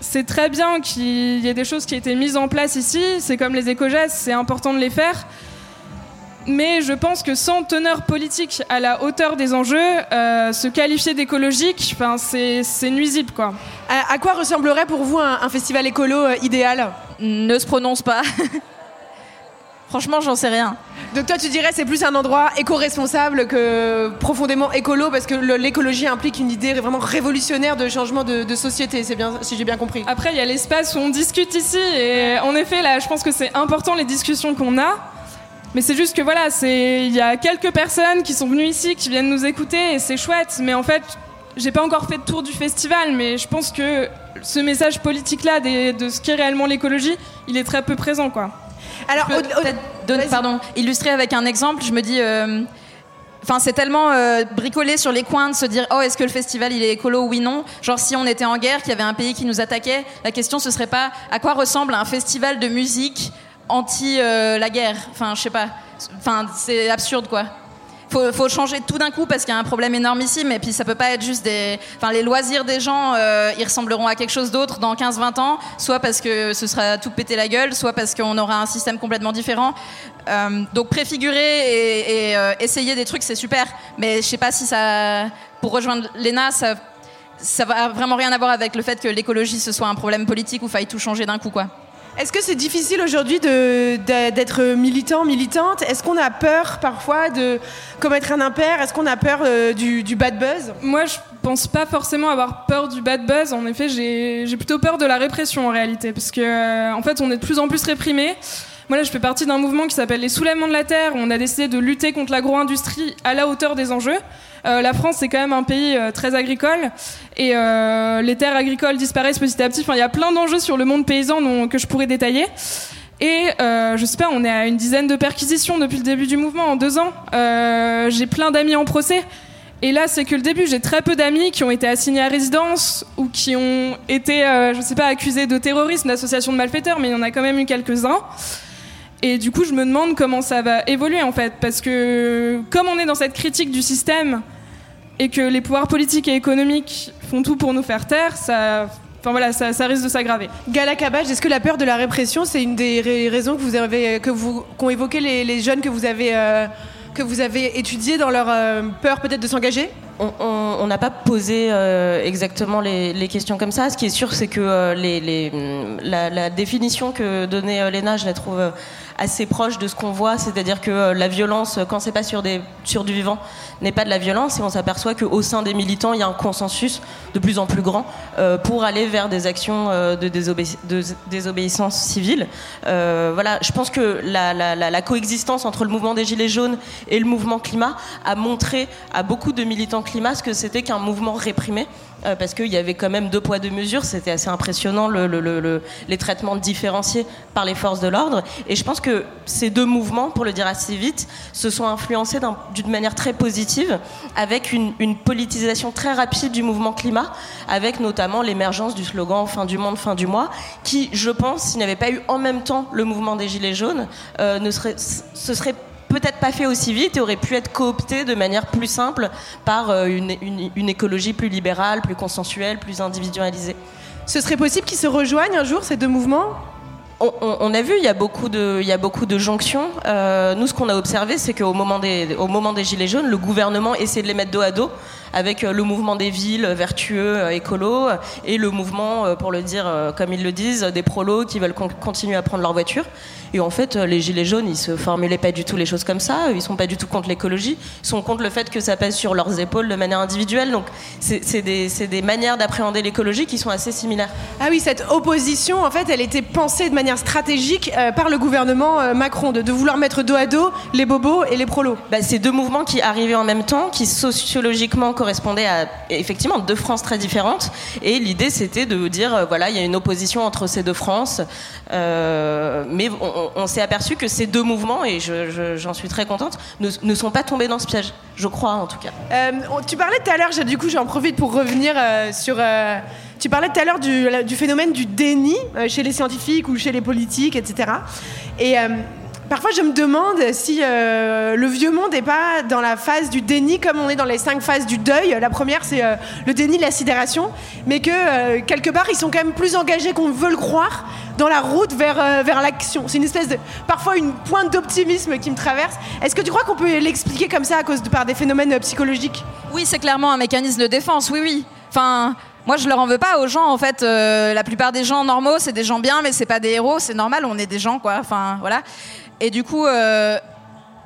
c'est très bien qu'il y ait des choses qui aient été mises en place ici. C'est comme les éco-gestes, c'est important de les faire. Mais je pense que sans teneur politique à la hauteur des enjeux, euh, se qualifier d'écologique, c'est c'est nuisible, quoi. À, à quoi ressemblerait pour vous un, un festival écolo euh, idéal? Ne se prononce pas. Franchement, j'en sais rien. Donc toi tu dirais c'est plus un endroit éco-responsable que profondément écolo parce que l'écologie implique une idée vraiment révolutionnaire de changement de, de société, c'est bien si j'ai bien compris. Après, il y a l'espace où on discute ici, et en effet, là, je pense que c'est important les discussions qu'on a. Mais c'est juste que voilà, c'est il y a quelques personnes qui sont venues ici, qui viennent nous écouter, et c'est chouette. Mais en fait, j'ai pas encore fait de tour du festival, mais je pense que ce message politique-là de ce qu'est réellement l'écologie, il est très peu présent, quoi. Alors Je peux au- au- peut-être donner- vas-y. pardon, illustrer avec un exemple, je me dis. euh, Enfin, c'est tellement euh, bricolé sur les coins de se dire oh est-ce que le festival il est écolo oui non? Genre si on était en guerre qu'il y avait un pays qui nous attaquait la question ce serait pas à quoi ressemble un festival de musique anti euh, la guerre? Enfin je sais pas enfin c'est absurde quoi faut, faut changer tout d'un coup parce qu'il y a un problème énormissime et puis ça peut pas être juste des enfin les loisirs des gens euh, ils ressembleront à quelque chose d'autre dans 15-20 ans soit parce que ce sera tout péter la gueule soit parce qu'on aura un système complètement différent. Euh, donc préfigurer et, euh, essayer des trucs c'est super mais je sais pas si ça pour rejoindre Lena ça ça va vraiment rien à voir avec le fait que l'écologie ce soit un problème politique où faille tout changer d'un coup quoi Est-ce que c'est difficile aujourd'hui d'être militant, militante? Est-ce qu'on a peur parfois de commettre un impair? Est-ce qu'on a peur euh, du, du bad buzz? Moi, je pense pas forcément avoir peur du bad buzz. En effet, j'ai plutôt peur de la répression en réalité, parce que euh, en fait, on est de plus en plus réprimés. Moi, là, je fais partie d'un mouvement qui s'appelle les Soulèvements de la Terre. où On a décidé de lutter contre l'agro-industrie à la hauteur des enjeux. Euh, la France, c'est quand même un pays euh, très agricole et euh, les terres agricoles disparaissent petit à petit. Enfin, il y a plein d'enjeux sur le monde paysan dont- que je pourrais détailler. Et euh, je sais pas, on est à une dizaine de perquisitions depuis le début du mouvement en deux ans. Euh, J'ai plein d'amis en procès. Et là, c'est que le début. J'ai très peu d'amis qui ont été assignés à résidence ou qui ont été, euh, je sais pas, accusés de terrorisme, d'association de malfaiteurs, mais il y en a quand même eu quelques-uns. Et du coup, je me demande comment ça va évoluer en fait, parce que comme on est dans cette critique du système et que les pouvoirs politiques et économiques font tout pour nous faire taire, ça, enfin voilà, ça, ça risque de s'aggraver. Gala Cabage, est-ce que la peur de la répression, c'est une des ra- raisons que vous avez, que vous, qu'ont évoqué les, les jeunes que vous avez, euh, que vous avez étudiés dans leur euh, peur peut-être de s'engager? On- n'a pas posé euh, exactement les, les questions comme ça. Ce qui est sûr, c'est que euh, les, les- la, la définition que donnait euh, Léna, je la trouve euh, assez proche de ce qu'on voit, c'est-à-dire que euh, la violence, quand c'est pas sur, du vivant, n'est pas de la violence, et on s'aperçoit qu'au sein des militants, il y a un consensus de plus en plus grand euh, pour aller vers des actions euh, de, désobé- de désobéissance civile. Euh, voilà, je pense que la coexistence entre le mouvement des Gilets jaunes et le mouvement climat a montré à beaucoup de militants climat ce que c'était qu'un mouvement réprimé. Euh, parce qu'il y avait quand même deux poids deux mesures, c'était assez impressionnant le- le- le- le- les traitements différenciés par les forces de l'ordre. Et je pense que ces deux mouvements, pour le dire assez vite, se sont influencés d'un- d'une manière très positive, avec une, une politisation très rapide du mouvement climat, avec notamment l'émergence du slogan Fin du monde, fin du mois, qui, je pense, s'il n'y avait pas eu en même temps le mouvement des Gilets jaunes, euh, ne serait, ce serait peut-être pas fait aussi vite et aurait pu être coopté de manière plus simple par euh, une, une- une écologie plus libérale, plus consensuelle, plus individualisée. Ce serait possible qu'ils se rejoignent un jour, ces deux mouvements? On, a vu, il y a beaucoup de, il y a beaucoup de jonctions. Euh, nous, ce qu'on a observé, c'est qu'au moment des, au moment des gilets jaunes, le gouvernement essaie de les mettre dos à dos avec euh, le mouvement des villes vertueux, euh, écolo, et le mouvement, pour le dire comme ils le disent, des prolos qui veulent continuer à prendre leur voiture. Et en fait, les gilets jaunes, ils se formulaient pas du tout les choses comme ça. Ils sont pas du tout contre l'écologie. Ils sont contre le fait que ça pèse sur leurs épaules de manière individuelle. Donc, c'est des, des, manières d'appréhender l'écologie qui sont assez similaires. Ah oui, cette opposition, en fait, elle était pensée de manière stratégique euh, par le gouvernement euh, Macron, de, de, vouloir mettre dos à dos les bobos et les prolos. Bah, c'est deux mouvements qui arrivaient en même temps, qui sociologiquement correspondaient à effectivement deux France très différentes. Et l'idée, c'était de dire, euh, voilà, il y a une opposition entre ces deux France. mais on, s'est aperçu que ces deux mouvements, et j'en suis très contente, ne, sont pas tombés dans ce piège, je crois en tout cas. Euh, tu parlais tout à l'heure, du coup j'en profite pour revenir euh, sur... Euh, tu parlais tout à l'heure du, du, phénomène du déni chez les scientifiques ou chez les politiques, etc. Et Parfois, je me demande si euh, le vieux monde n'est pas dans la phase du déni, comme on est dans les cinq phases du deuil. La première, c'est euh, le déni de la sidération, mais que euh, quelque part, ils sont quand même plus engagés qu'on veut le croire dans la route vers, vers l'action. C'est une espèce de, parfois, une pointe d'optimisme qui me traverse. Est-ce que tu crois qu'on peut l'expliquer comme ça à cause de, par des phénomènes psychologiques? Oui, c'est clairement un mécanisme de défense. Oui, oui. Enfin. Moi, je leur en veux pas aux gens. En fait, la plupart des gens normaux, c'est des gens bien, mais c'est pas des héros. C'est normal, on est des gens, quoi. Enfin, voilà. Et du coup, euh,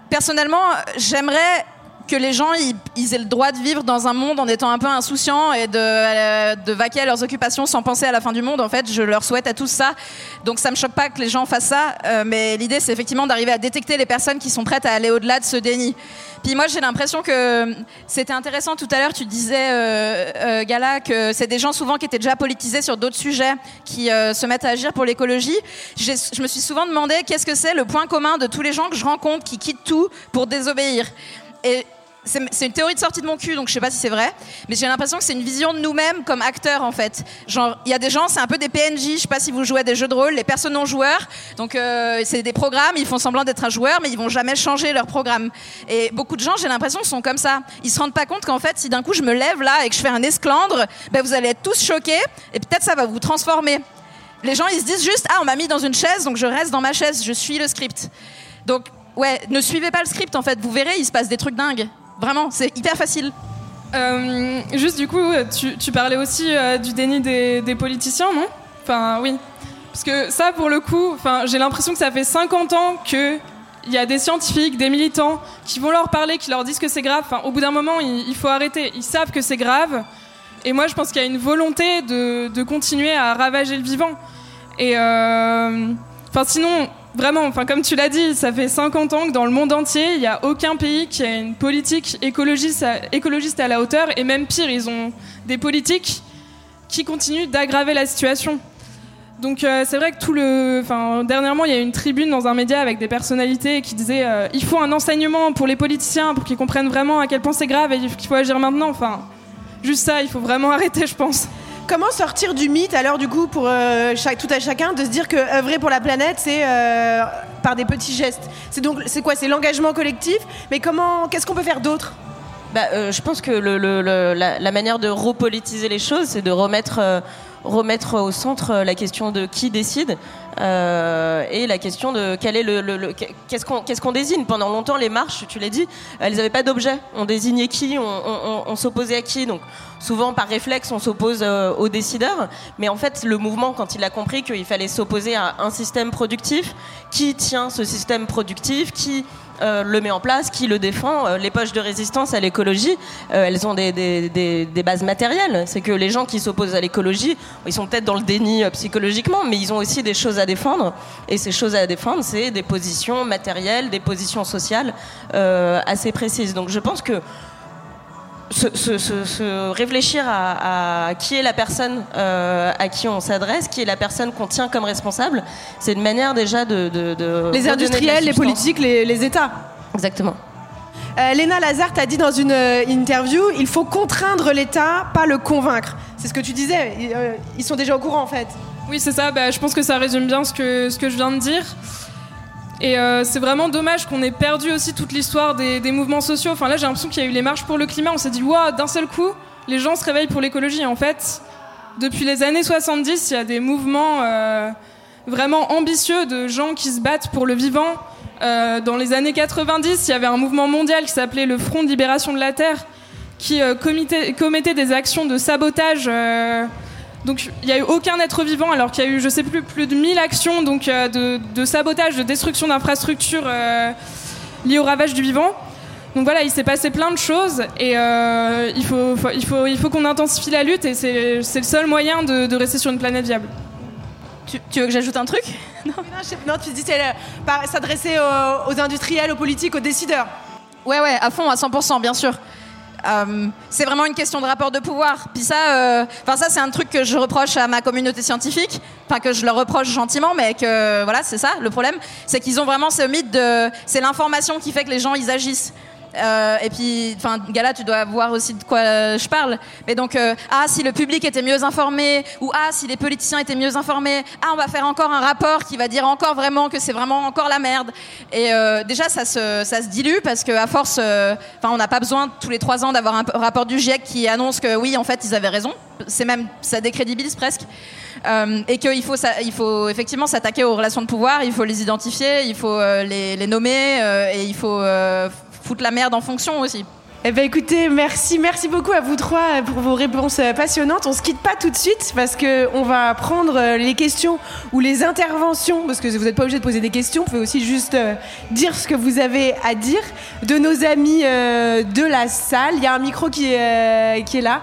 personnellement, j'aimerais que les gens aient le droit de vivre dans un monde en étant un peu insouciants et de, euh, de, vaquer à leurs occupations sans penser à la fin du monde. En fait, je leur souhaite à tous ça. Donc ça me choque pas que les gens fassent ça, euh, mais l'idée c'est effectivement d'arriver à détecter les personnes qui sont prêtes à aller au-delà de ce déni. Puis moi j'ai l'impression que c'était intéressant tout à l'heure, tu disais euh, Gala que c'est des gens souvent qui étaient déjà politisés sur d'autres sujets qui se mettent à agir pour l'écologie. Je me suis souvent demandé qu'est-ce que c'est le point commun de tous les gens que je rencontre qui quittent tout pour désobéir. Et c'est une théorie de sortie de mon cul, donc je sais pas si c'est vrai, mais j'ai l'impression que c'est une vision de nous-mêmes comme acteurs en fait. Genre, il y a des gens, c'est un peu des PNJ, je sais pas si vous jouez à des jeux de rôle, les personnes non joueurs, donc euh, c'est des programmes, ils font semblant d'être un joueur, mais ils vont jamais changer leur programme. Et beaucoup de gens, j'ai l'impression, sont comme ça. Ils se rendent pas compte qu'en fait, si d'un coup je me lève là et que je fais un esclandre, ben vous allez être tous choqués et peut-être ça va vous transformer. Les gens, ils se disent juste, ah, on m'a mis dans une chaise, donc je reste dans ma chaise, je suis le script. Donc, ouais, ne suivez pas le script en fait, vous verrez, il se passe des trucs dingues. Vraiment, c'est hyper facile. Euh, juste du coup, tu, parlais aussi euh, du déni des, politiciens, non? Enfin, oui. Parce que ça, pour le coup, j'ai l'impression que ça fait 50 ans que il y a des scientifiques, des militants qui vont leur parler, qui leur disent que c'est grave. Enfin, au bout d'un moment, il, faut arrêter. Ils savent que c'est grave. Et moi, je pense qu'il y a une volonté de, continuer à ravager le vivant. Et euh, enfin, sinon, Vraiment, enfin, comme tu l'as dit, ça fait 50 ans que dans le monde entier, il n'y a aucun pays qui a une politique écologiste à, la hauteur. Et même pire, ils ont des politiques qui continuent d'aggraver la situation. Donc euh, c'est vrai que tout le, enfin dernièrement il y a eu une tribune dans un média avec des personnalités qui disaient euh, il faut un enseignement pour les politiciens pour qu'ils comprennent vraiment à quel point c'est grave et qu'il faut agir maintenant. Enfin juste ça, il faut vraiment arrêter, je pense. Comment sortir du mythe alors du coup pour euh, tout à chacun de se dire que œuvrer pour la planète c'est euh, par des petits gestes. C'est donc c'est quoi? C'est l'engagement collectif? Mais comment Qu'est-ce qu'on peut faire d'autre? Bah, euh, je pense que la, manière de repolitiser les choses, c'est de remettre remettre au centre la question de qui décide euh, et la question de quel qu'est-ce qu'on qu'est-ce désigne. Pendant longtemps, les marches, tu l'as dit, elles n'avaient pas d'objet. On désignait qui, on, s'opposait à qui. Donc souvent par réflexe, on s'oppose euh, aux décideurs. Mais en fait, le mouvement, quand il a compris qu'il fallait s'opposer à un système productif, qui tient ce système productif, qui euh, le met en place, qui le défend. Euh, les poches de résistance à l'écologie, euh, elles ont des, des, bases matérielles. C'est que les gens qui s'opposent à l'écologie, ils sont peut-être dans le déni psychologiquement, mais ils ont aussi des choses à défendre. Et ces choses à défendre, c'est des positions matérielles, des positions sociales assez précises. Donc je pense que se, réfléchir à, qui est la personne euh, à qui on s'adresse, qui est la personne qu'on tient comme responsable, c'est une manière déjà de... les industriels, les politiques, les, États. Exactement. Euh, Léna Lazare t'a dit dans une euh, interview, il faut contraindre l'État, pas le convaincre. C'est ce que tu disais, ils, sont déjà au courant en fait. Oui, c'est ça, bah, je pense que ça résume bien ce que, ce que je viens de dire. Et euh, c'est vraiment dommage qu'on ait perdu aussi toute l'histoire des, mouvements sociaux. Enfin là, j'ai l'impression qu'il y a eu les marches pour le climat. On s'est dit, waouh, d'un seul coup, les gens se réveillent pour l'écologie. En fait, depuis les années 70, il y a des mouvements, euh, vraiment ambitieux de gens qui se battent pour le vivant. Euh, dans les années 90, il y avait un mouvement mondial qui s'appelait le Front de libération de la Terre, qui commettait des actions de sabotage. Donc il n'y a eu aucun être vivant, alors qu'il y a eu, je sais plus, plus de 1000 actions donc, euh, de, de sabotage, de destruction d'infrastructures euh, liées au ravage du vivant. Donc voilà, il s'est passé plein de choses et euh, il faut, faut- il faut, il faut qu'on intensifie la lutte et c'est c'est le seul moyen de, de rester sur une planète viable. Tu, tu veux que j'ajoute un truc? Non, je non, tu dis c'est par- s'adresser aux, aux industriels, aux politiques, aux décideurs. Ouais, ouais, à fond, à 100%, bien sûr. Euh, c'est vraiment une question de rapport de pouvoir. Puis ça, euh, enfin ça, c'est un truc que je reproche à ma communauté scientifique. Enfin que je leur reproche gentiment, mais que voilà, c'est ça le problème, c'est qu'ils ont vraiment ce mythe de, c'est l'information qui fait que les gens ils agissent. Euh, et puis, enfin, Gala, tu dois voir aussi de quoi euh, je parle. Mais donc, euh, ah, si le public était mieux informé, ou ah, si les politiciens étaient mieux informés, ah, on va faire encore un rapport qui va dire encore vraiment que c'est vraiment encore la merde. Et déjà, ça se, ça se dilue parce qu'à force, enfin, on n'a pas besoin tous les trois ans d'avoir un rapport du GIEC qui annonce que oui, en fait, ils avaient raison. C'est même, ça décrédibilise presque. Et qu'il faut, il faut effectivement s'attaquer aux relations de pouvoir, il faut les identifier, il faut les, nommer et il faut foutre la merde en fonction aussi. Eh ben écoutez, merci, merci beaucoup à vous trois pour vos réponses euh, passionnantes. On se quitte pas tout de suite parce que on va prendre euh, les questions ou les interventions parce que vous n'êtes pas obligé de poser des questions. Vous pouvez aussi juste euh, dire ce que vous avez à dire de nos amis de la salle. Il y a un micro qui est, qui est là.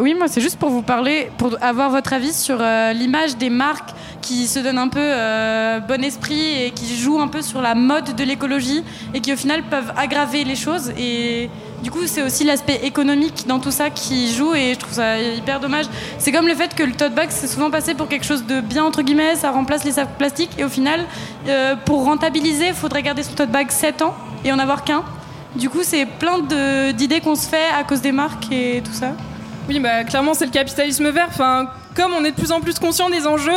Oui, moi, c'est juste pour vous parler, pour avoir votre avis sur l'image des marques qui se donnent un peu bon esprit et qui jouent un peu sur la mode de l'écologie et qui, au final, peuvent aggraver les choses. Et du coup, c'est aussi l'aspect économique dans tout ça qui joue et je trouve ça hyper dommage. C'est comme le fait que le tote bag, c'est souvent passé pour quelque chose de bien, entre guillemets, ça remplace les sacs plastiques et au final, euh, pour rentabiliser, il faudrait garder son tote bag 7 ans et en avoir qu'un. Du coup, c'est plein d'idées qu'on se fait à cause des marques et tout ça. Oui, bah, clairement, c'est le capitalisme vert. Enfin, comme on est de plus en plus conscient des enjeux,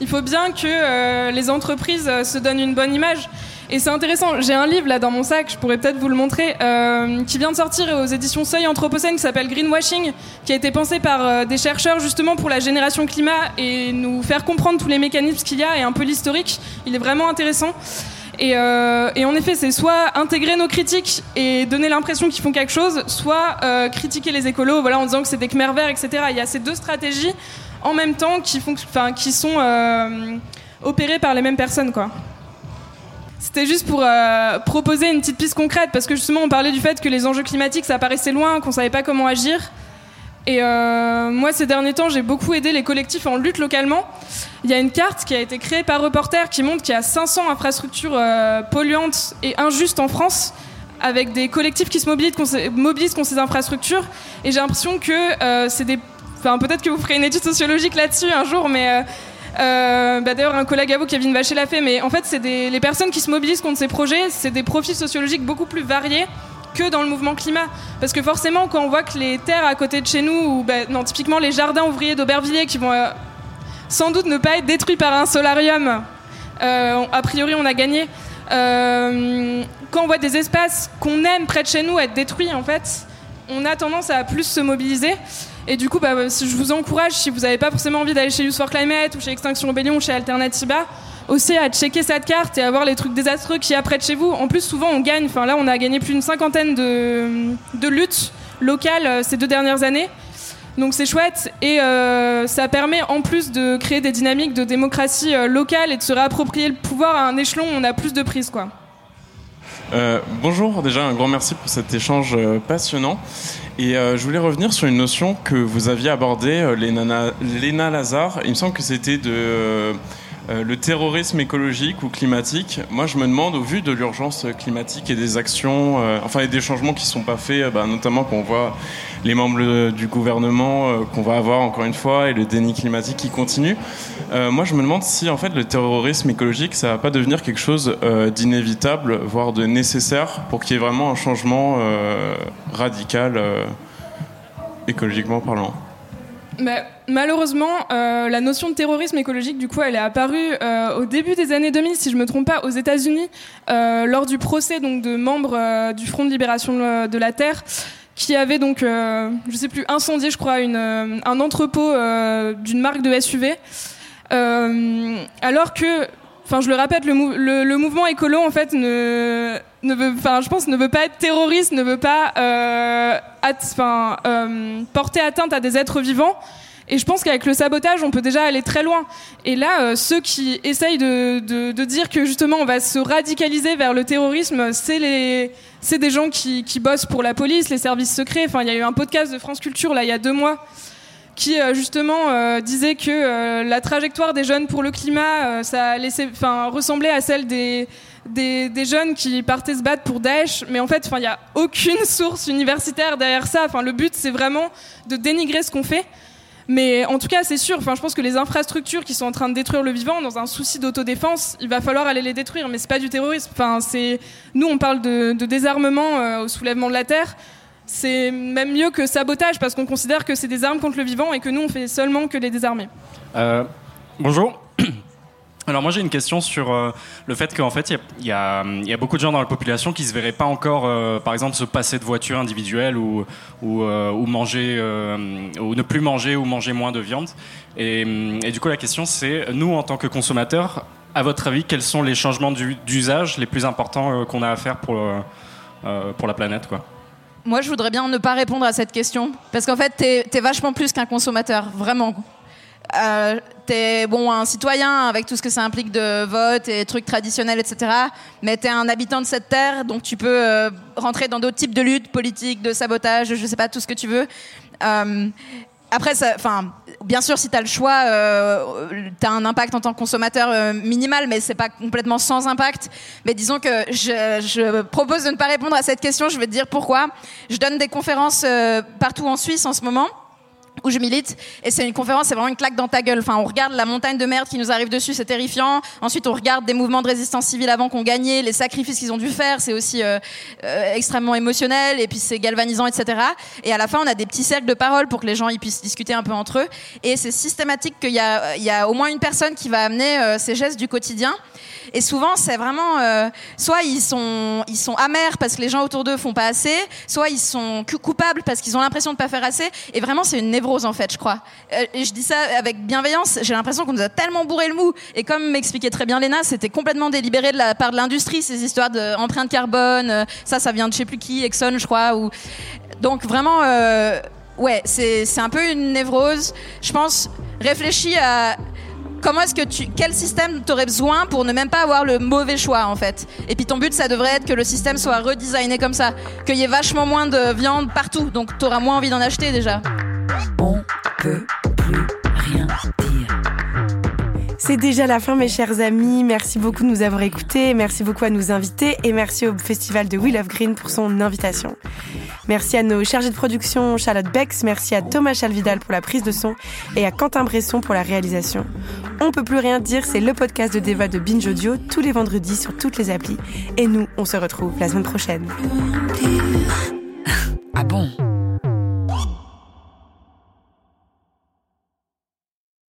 il faut bien que euh, les entreprises euh, se donnent une bonne image. Et c'est intéressant. J'ai un livre là dans mon sac, je pourrais peut-être vous le montrer, euh, qui vient de sortir aux éditions Seuil Anthropocène, qui s'appelle Greenwashing, qui a été pensé par euh, des chercheurs justement pour la génération climat et nous faire comprendre tous les mécanismes qu'il y a et un peu l'historique. Il est vraiment intéressant. Et, euh, en effet, c'est soit intégrer nos critiques et donner l'impression qu'ils font quelque chose, soit critiquer les écolos voilà, en disant que c'est des Khmer verts, etc. Il y a ces deux stratégies en même temps qui, enfin, qui sont opérées par les mêmes personnes. Quoi. C'était juste pour euh, proposer une petite piste concrète, parce que justement, on parlait du fait que les enjeux climatiques, ça paraissait loin, qu'on savait pas comment agir. Et euh, moi, ces derniers temps, j'ai beaucoup aidé les collectifs en lutte localement. Il y a une carte qui a été créée par Reporter qui montre qu'il y a 500 infrastructures euh, polluantes et injustes en France, avec des collectifs qui se mobilisent mobilisent contre ces infrastructures. Et j'ai l'impression que c'est des. Enfin, peut-être que vous ferez une étude sociologique là-dessus un jour, mais. Euh, bah D'ailleurs, un collègue à vous, Kevin Vacher, l'a fait, mais en fait, c'est les personnes qui se mobilisent contre ces projets, c'est des profils sociologiques beaucoup plus variés que dans le mouvement climat. Parce que forcément, quand on voit que les terres à côté de chez nous, ou bah, non, typiquement les jardins ouvriers d'Aubervilliers qui vont euh, sans doute ne pas être détruits par un solarium, euh, a priori, on a gagné. Quand on voit des espaces qu'on aime près de chez nous être détruits, en fait, on a tendance à plus se mobiliser. Et du coup, bah, si je vous encourage, si vous n'avez pas forcément envie d'aller chez Youth for Climate ou chez Extinction Rebellion ou chez Alternativa, aussi à checker cette carte et à voir les trucs désastreux qu'il y a près de chez vous. En plus, souvent, on gagne. Enfin, là, on a gagné plus d'une cinquantaine de, luttes locales euh, ces deux dernières années. Donc c'est chouette et euh, ça permet en plus de créer des dynamiques de démocratie euh, locale et de se réapproprier le pouvoir à un échelon où on a plus de prise quoi. Euh, bonjour, déjà un grand merci pour cet échange euh, passionnant. Et euh, je voulais revenir sur une notion que vous aviez abordée, Léna, Na- Léna Lazare. Il me semble que c'était de euh, le terrorisme écologique ou climatique. Moi, je me demande, au vu de l'urgence climatique et des actions, euh, enfin, et des changements qui ne sont pas faits, euh, bah, notamment quand on voit les membres du gouvernement qu'on va avoir encore une fois et le déni climatique qui continue. Moi, je me demande si en fait le terrorisme écologique, ça va pas devenir quelque chose d'inévitable, voire de nécessaire, pour qu'il y ait vraiment un changement radical, écologiquement parlant. Malheureusement, euh, la notion de terrorisme écologique, du coup, elle est apparue euh, au début des années 2000, si je me trompe pas, aux États-Unis, euh, lors du procès donc de membres euh, du Front de libération de de la Terre, qui avaient donc, euh, je sais plus, incendié, je crois, une, euh, un entrepôt euh, d'une marque de SUV. Euh, alors que, enfin, je le répète, le, mou- le- le mouvement écolo, en fait, ne, veut, enfin, je pense, ne veut pas être terroriste, ne veut pas, euh, euh, porter atteinte à des êtres vivants. Et je pense qu'avec le sabotage, on peut déjà aller très loin. Et là, euh, ceux qui essayent de, dire que justement on va se radicaliser vers le terrorisme, c'est des gens qui, qui bossent pour la police, les services secrets. Enfin, il y a eu un podcast de France Culture là il y a deux mois qui euh, justement euh, disait que euh, la trajectoire des jeunes pour le climat, ça laissait, enfin, ressemblait à celle des, des, jeunes qui partaient se battre pour Daesh. Mais en fait, enfin, il n'y a aucune source universitaire derrière ça. Enfin, le but, c'est vraiment de dénigrer ce qu'on fait. Mais en tout cas, c'est sûr. Enfin, je pense que les infrastructures qui sont en train de détruire le vivant, dans un souci d'autodéfense, il va falloir aller les détruire. Mais c'est pas du terrorisme. Enfin, c'est nous, on parle de, de désarmement au soulèvement de la terre. C'est même mieux que sabotage parce qu'on considère que c'est des armes contre le vivant et que nous, on fait seulement que les désarmer. Euh, bonjour. Alors moi j'ai une question sur euh, le fait qu'en fait il y a- beaucoup de gens dans la population qui se verraient pas encore, euh, par exemple, se passer de voiture individuelle ou, manger ou ne plus manger ou manger moins de viande. Et, du coup la question c'est nous en tant que consommateurs, à votre avis, quels sont les changements du- d'usage les plus importants qu'on a à faire pour pour la planète quoi? Moi, je voudrais bien ne pas répondre à cette question. Parce qu'en fait, t'es es vachement plus qu'un consommateur, vraiment. Euh, t'es bon, un citoyen avec tout ce que ça implique de vote et trucs traditionnels, etc. Mais t'es un habitant de cette terre, donc tu peux euh, rentrer dans d'autres types de luttes politiques, de sabotage, je sais pas, tout ce que tu veux. Euh, après, enfin, bien sûr, si tu as le choix, euh, tu as un impact en tant que consommateur euh, minimal, mais c'est pas complètement sans impact. Mais disons que je, je propose de ne pas répondre à cette question. Je vais te dire pourquoi. Je donne des conférences euh, partout en Suisse en ce moment où je milite et c'est une conférence c'est vraiment une claque dans ta gueule. Enfin on regarde la montagne de merde qui nous arrive dessus c'est terrifiant. Ensuite on regarde des mouvements de résistance civile avant qu'on gagnait les sacrifices qu'ils ont dû faire c'est aussi euh, euh, extrêmement émotionnel et puis c'est galvanisant etc et à la fin on a des petits cercles de parole pour que les gens puissent discuter un peu entre eux. Et c'est systématique qu'il y a au moins une personne qui va amener euh, ces gestes du quotidien. Et souvent, c'est vraiment euh, soit ils sont ils sont amers parce que les gens autour d'eux font pas assez, soit ils sont cou- coupables parce qu'ils ont l'impression de pas faire assez. Et vraiment, c'est une en fait, je crois. Euh, et je dis ça avec bienveillance. J'ai l'impression qu'on nous a tellement bourré le mou. Et comme m'expliquait très bien Léna, c'était complètement délibéré de la part de l'industrie ces histoires d'empreinte carbone. euh, ça, ça vient de je sais plus qui, Exxon, je crois. Donc vraiment. euh, Ouais, c'est c'est un peu une névrose. Je pense, réfléchis à comment est-ce que tu quel système t'aurais besoin pour ne même pas avoir le mauvais choix en fait et puis ton but ça devrait être que le système soit redesigné comme ça qu'il y ait vachement moins de viande partout donc t'auras moins envie d'en acheter déjà On peut plus rien dire. C'est déjà la fin, mes chers amis. Merci beaucoup de nous avoir écoutés. Merci beaucoup à nos invités et merci au Festival de Will of Green pour son invitation. Merci à nos chargés de production, Charlotte Bex. Merci à Thomas Chalvidal pour la prise de son et à Quentin Bresson pour la réalisation. On peut plus rien dire, c'est le podcast de Deva de Binge Audio tous les vendredis sur toutes les applis. Et nous, on se retrouve la semaine prochaine. Ah bon?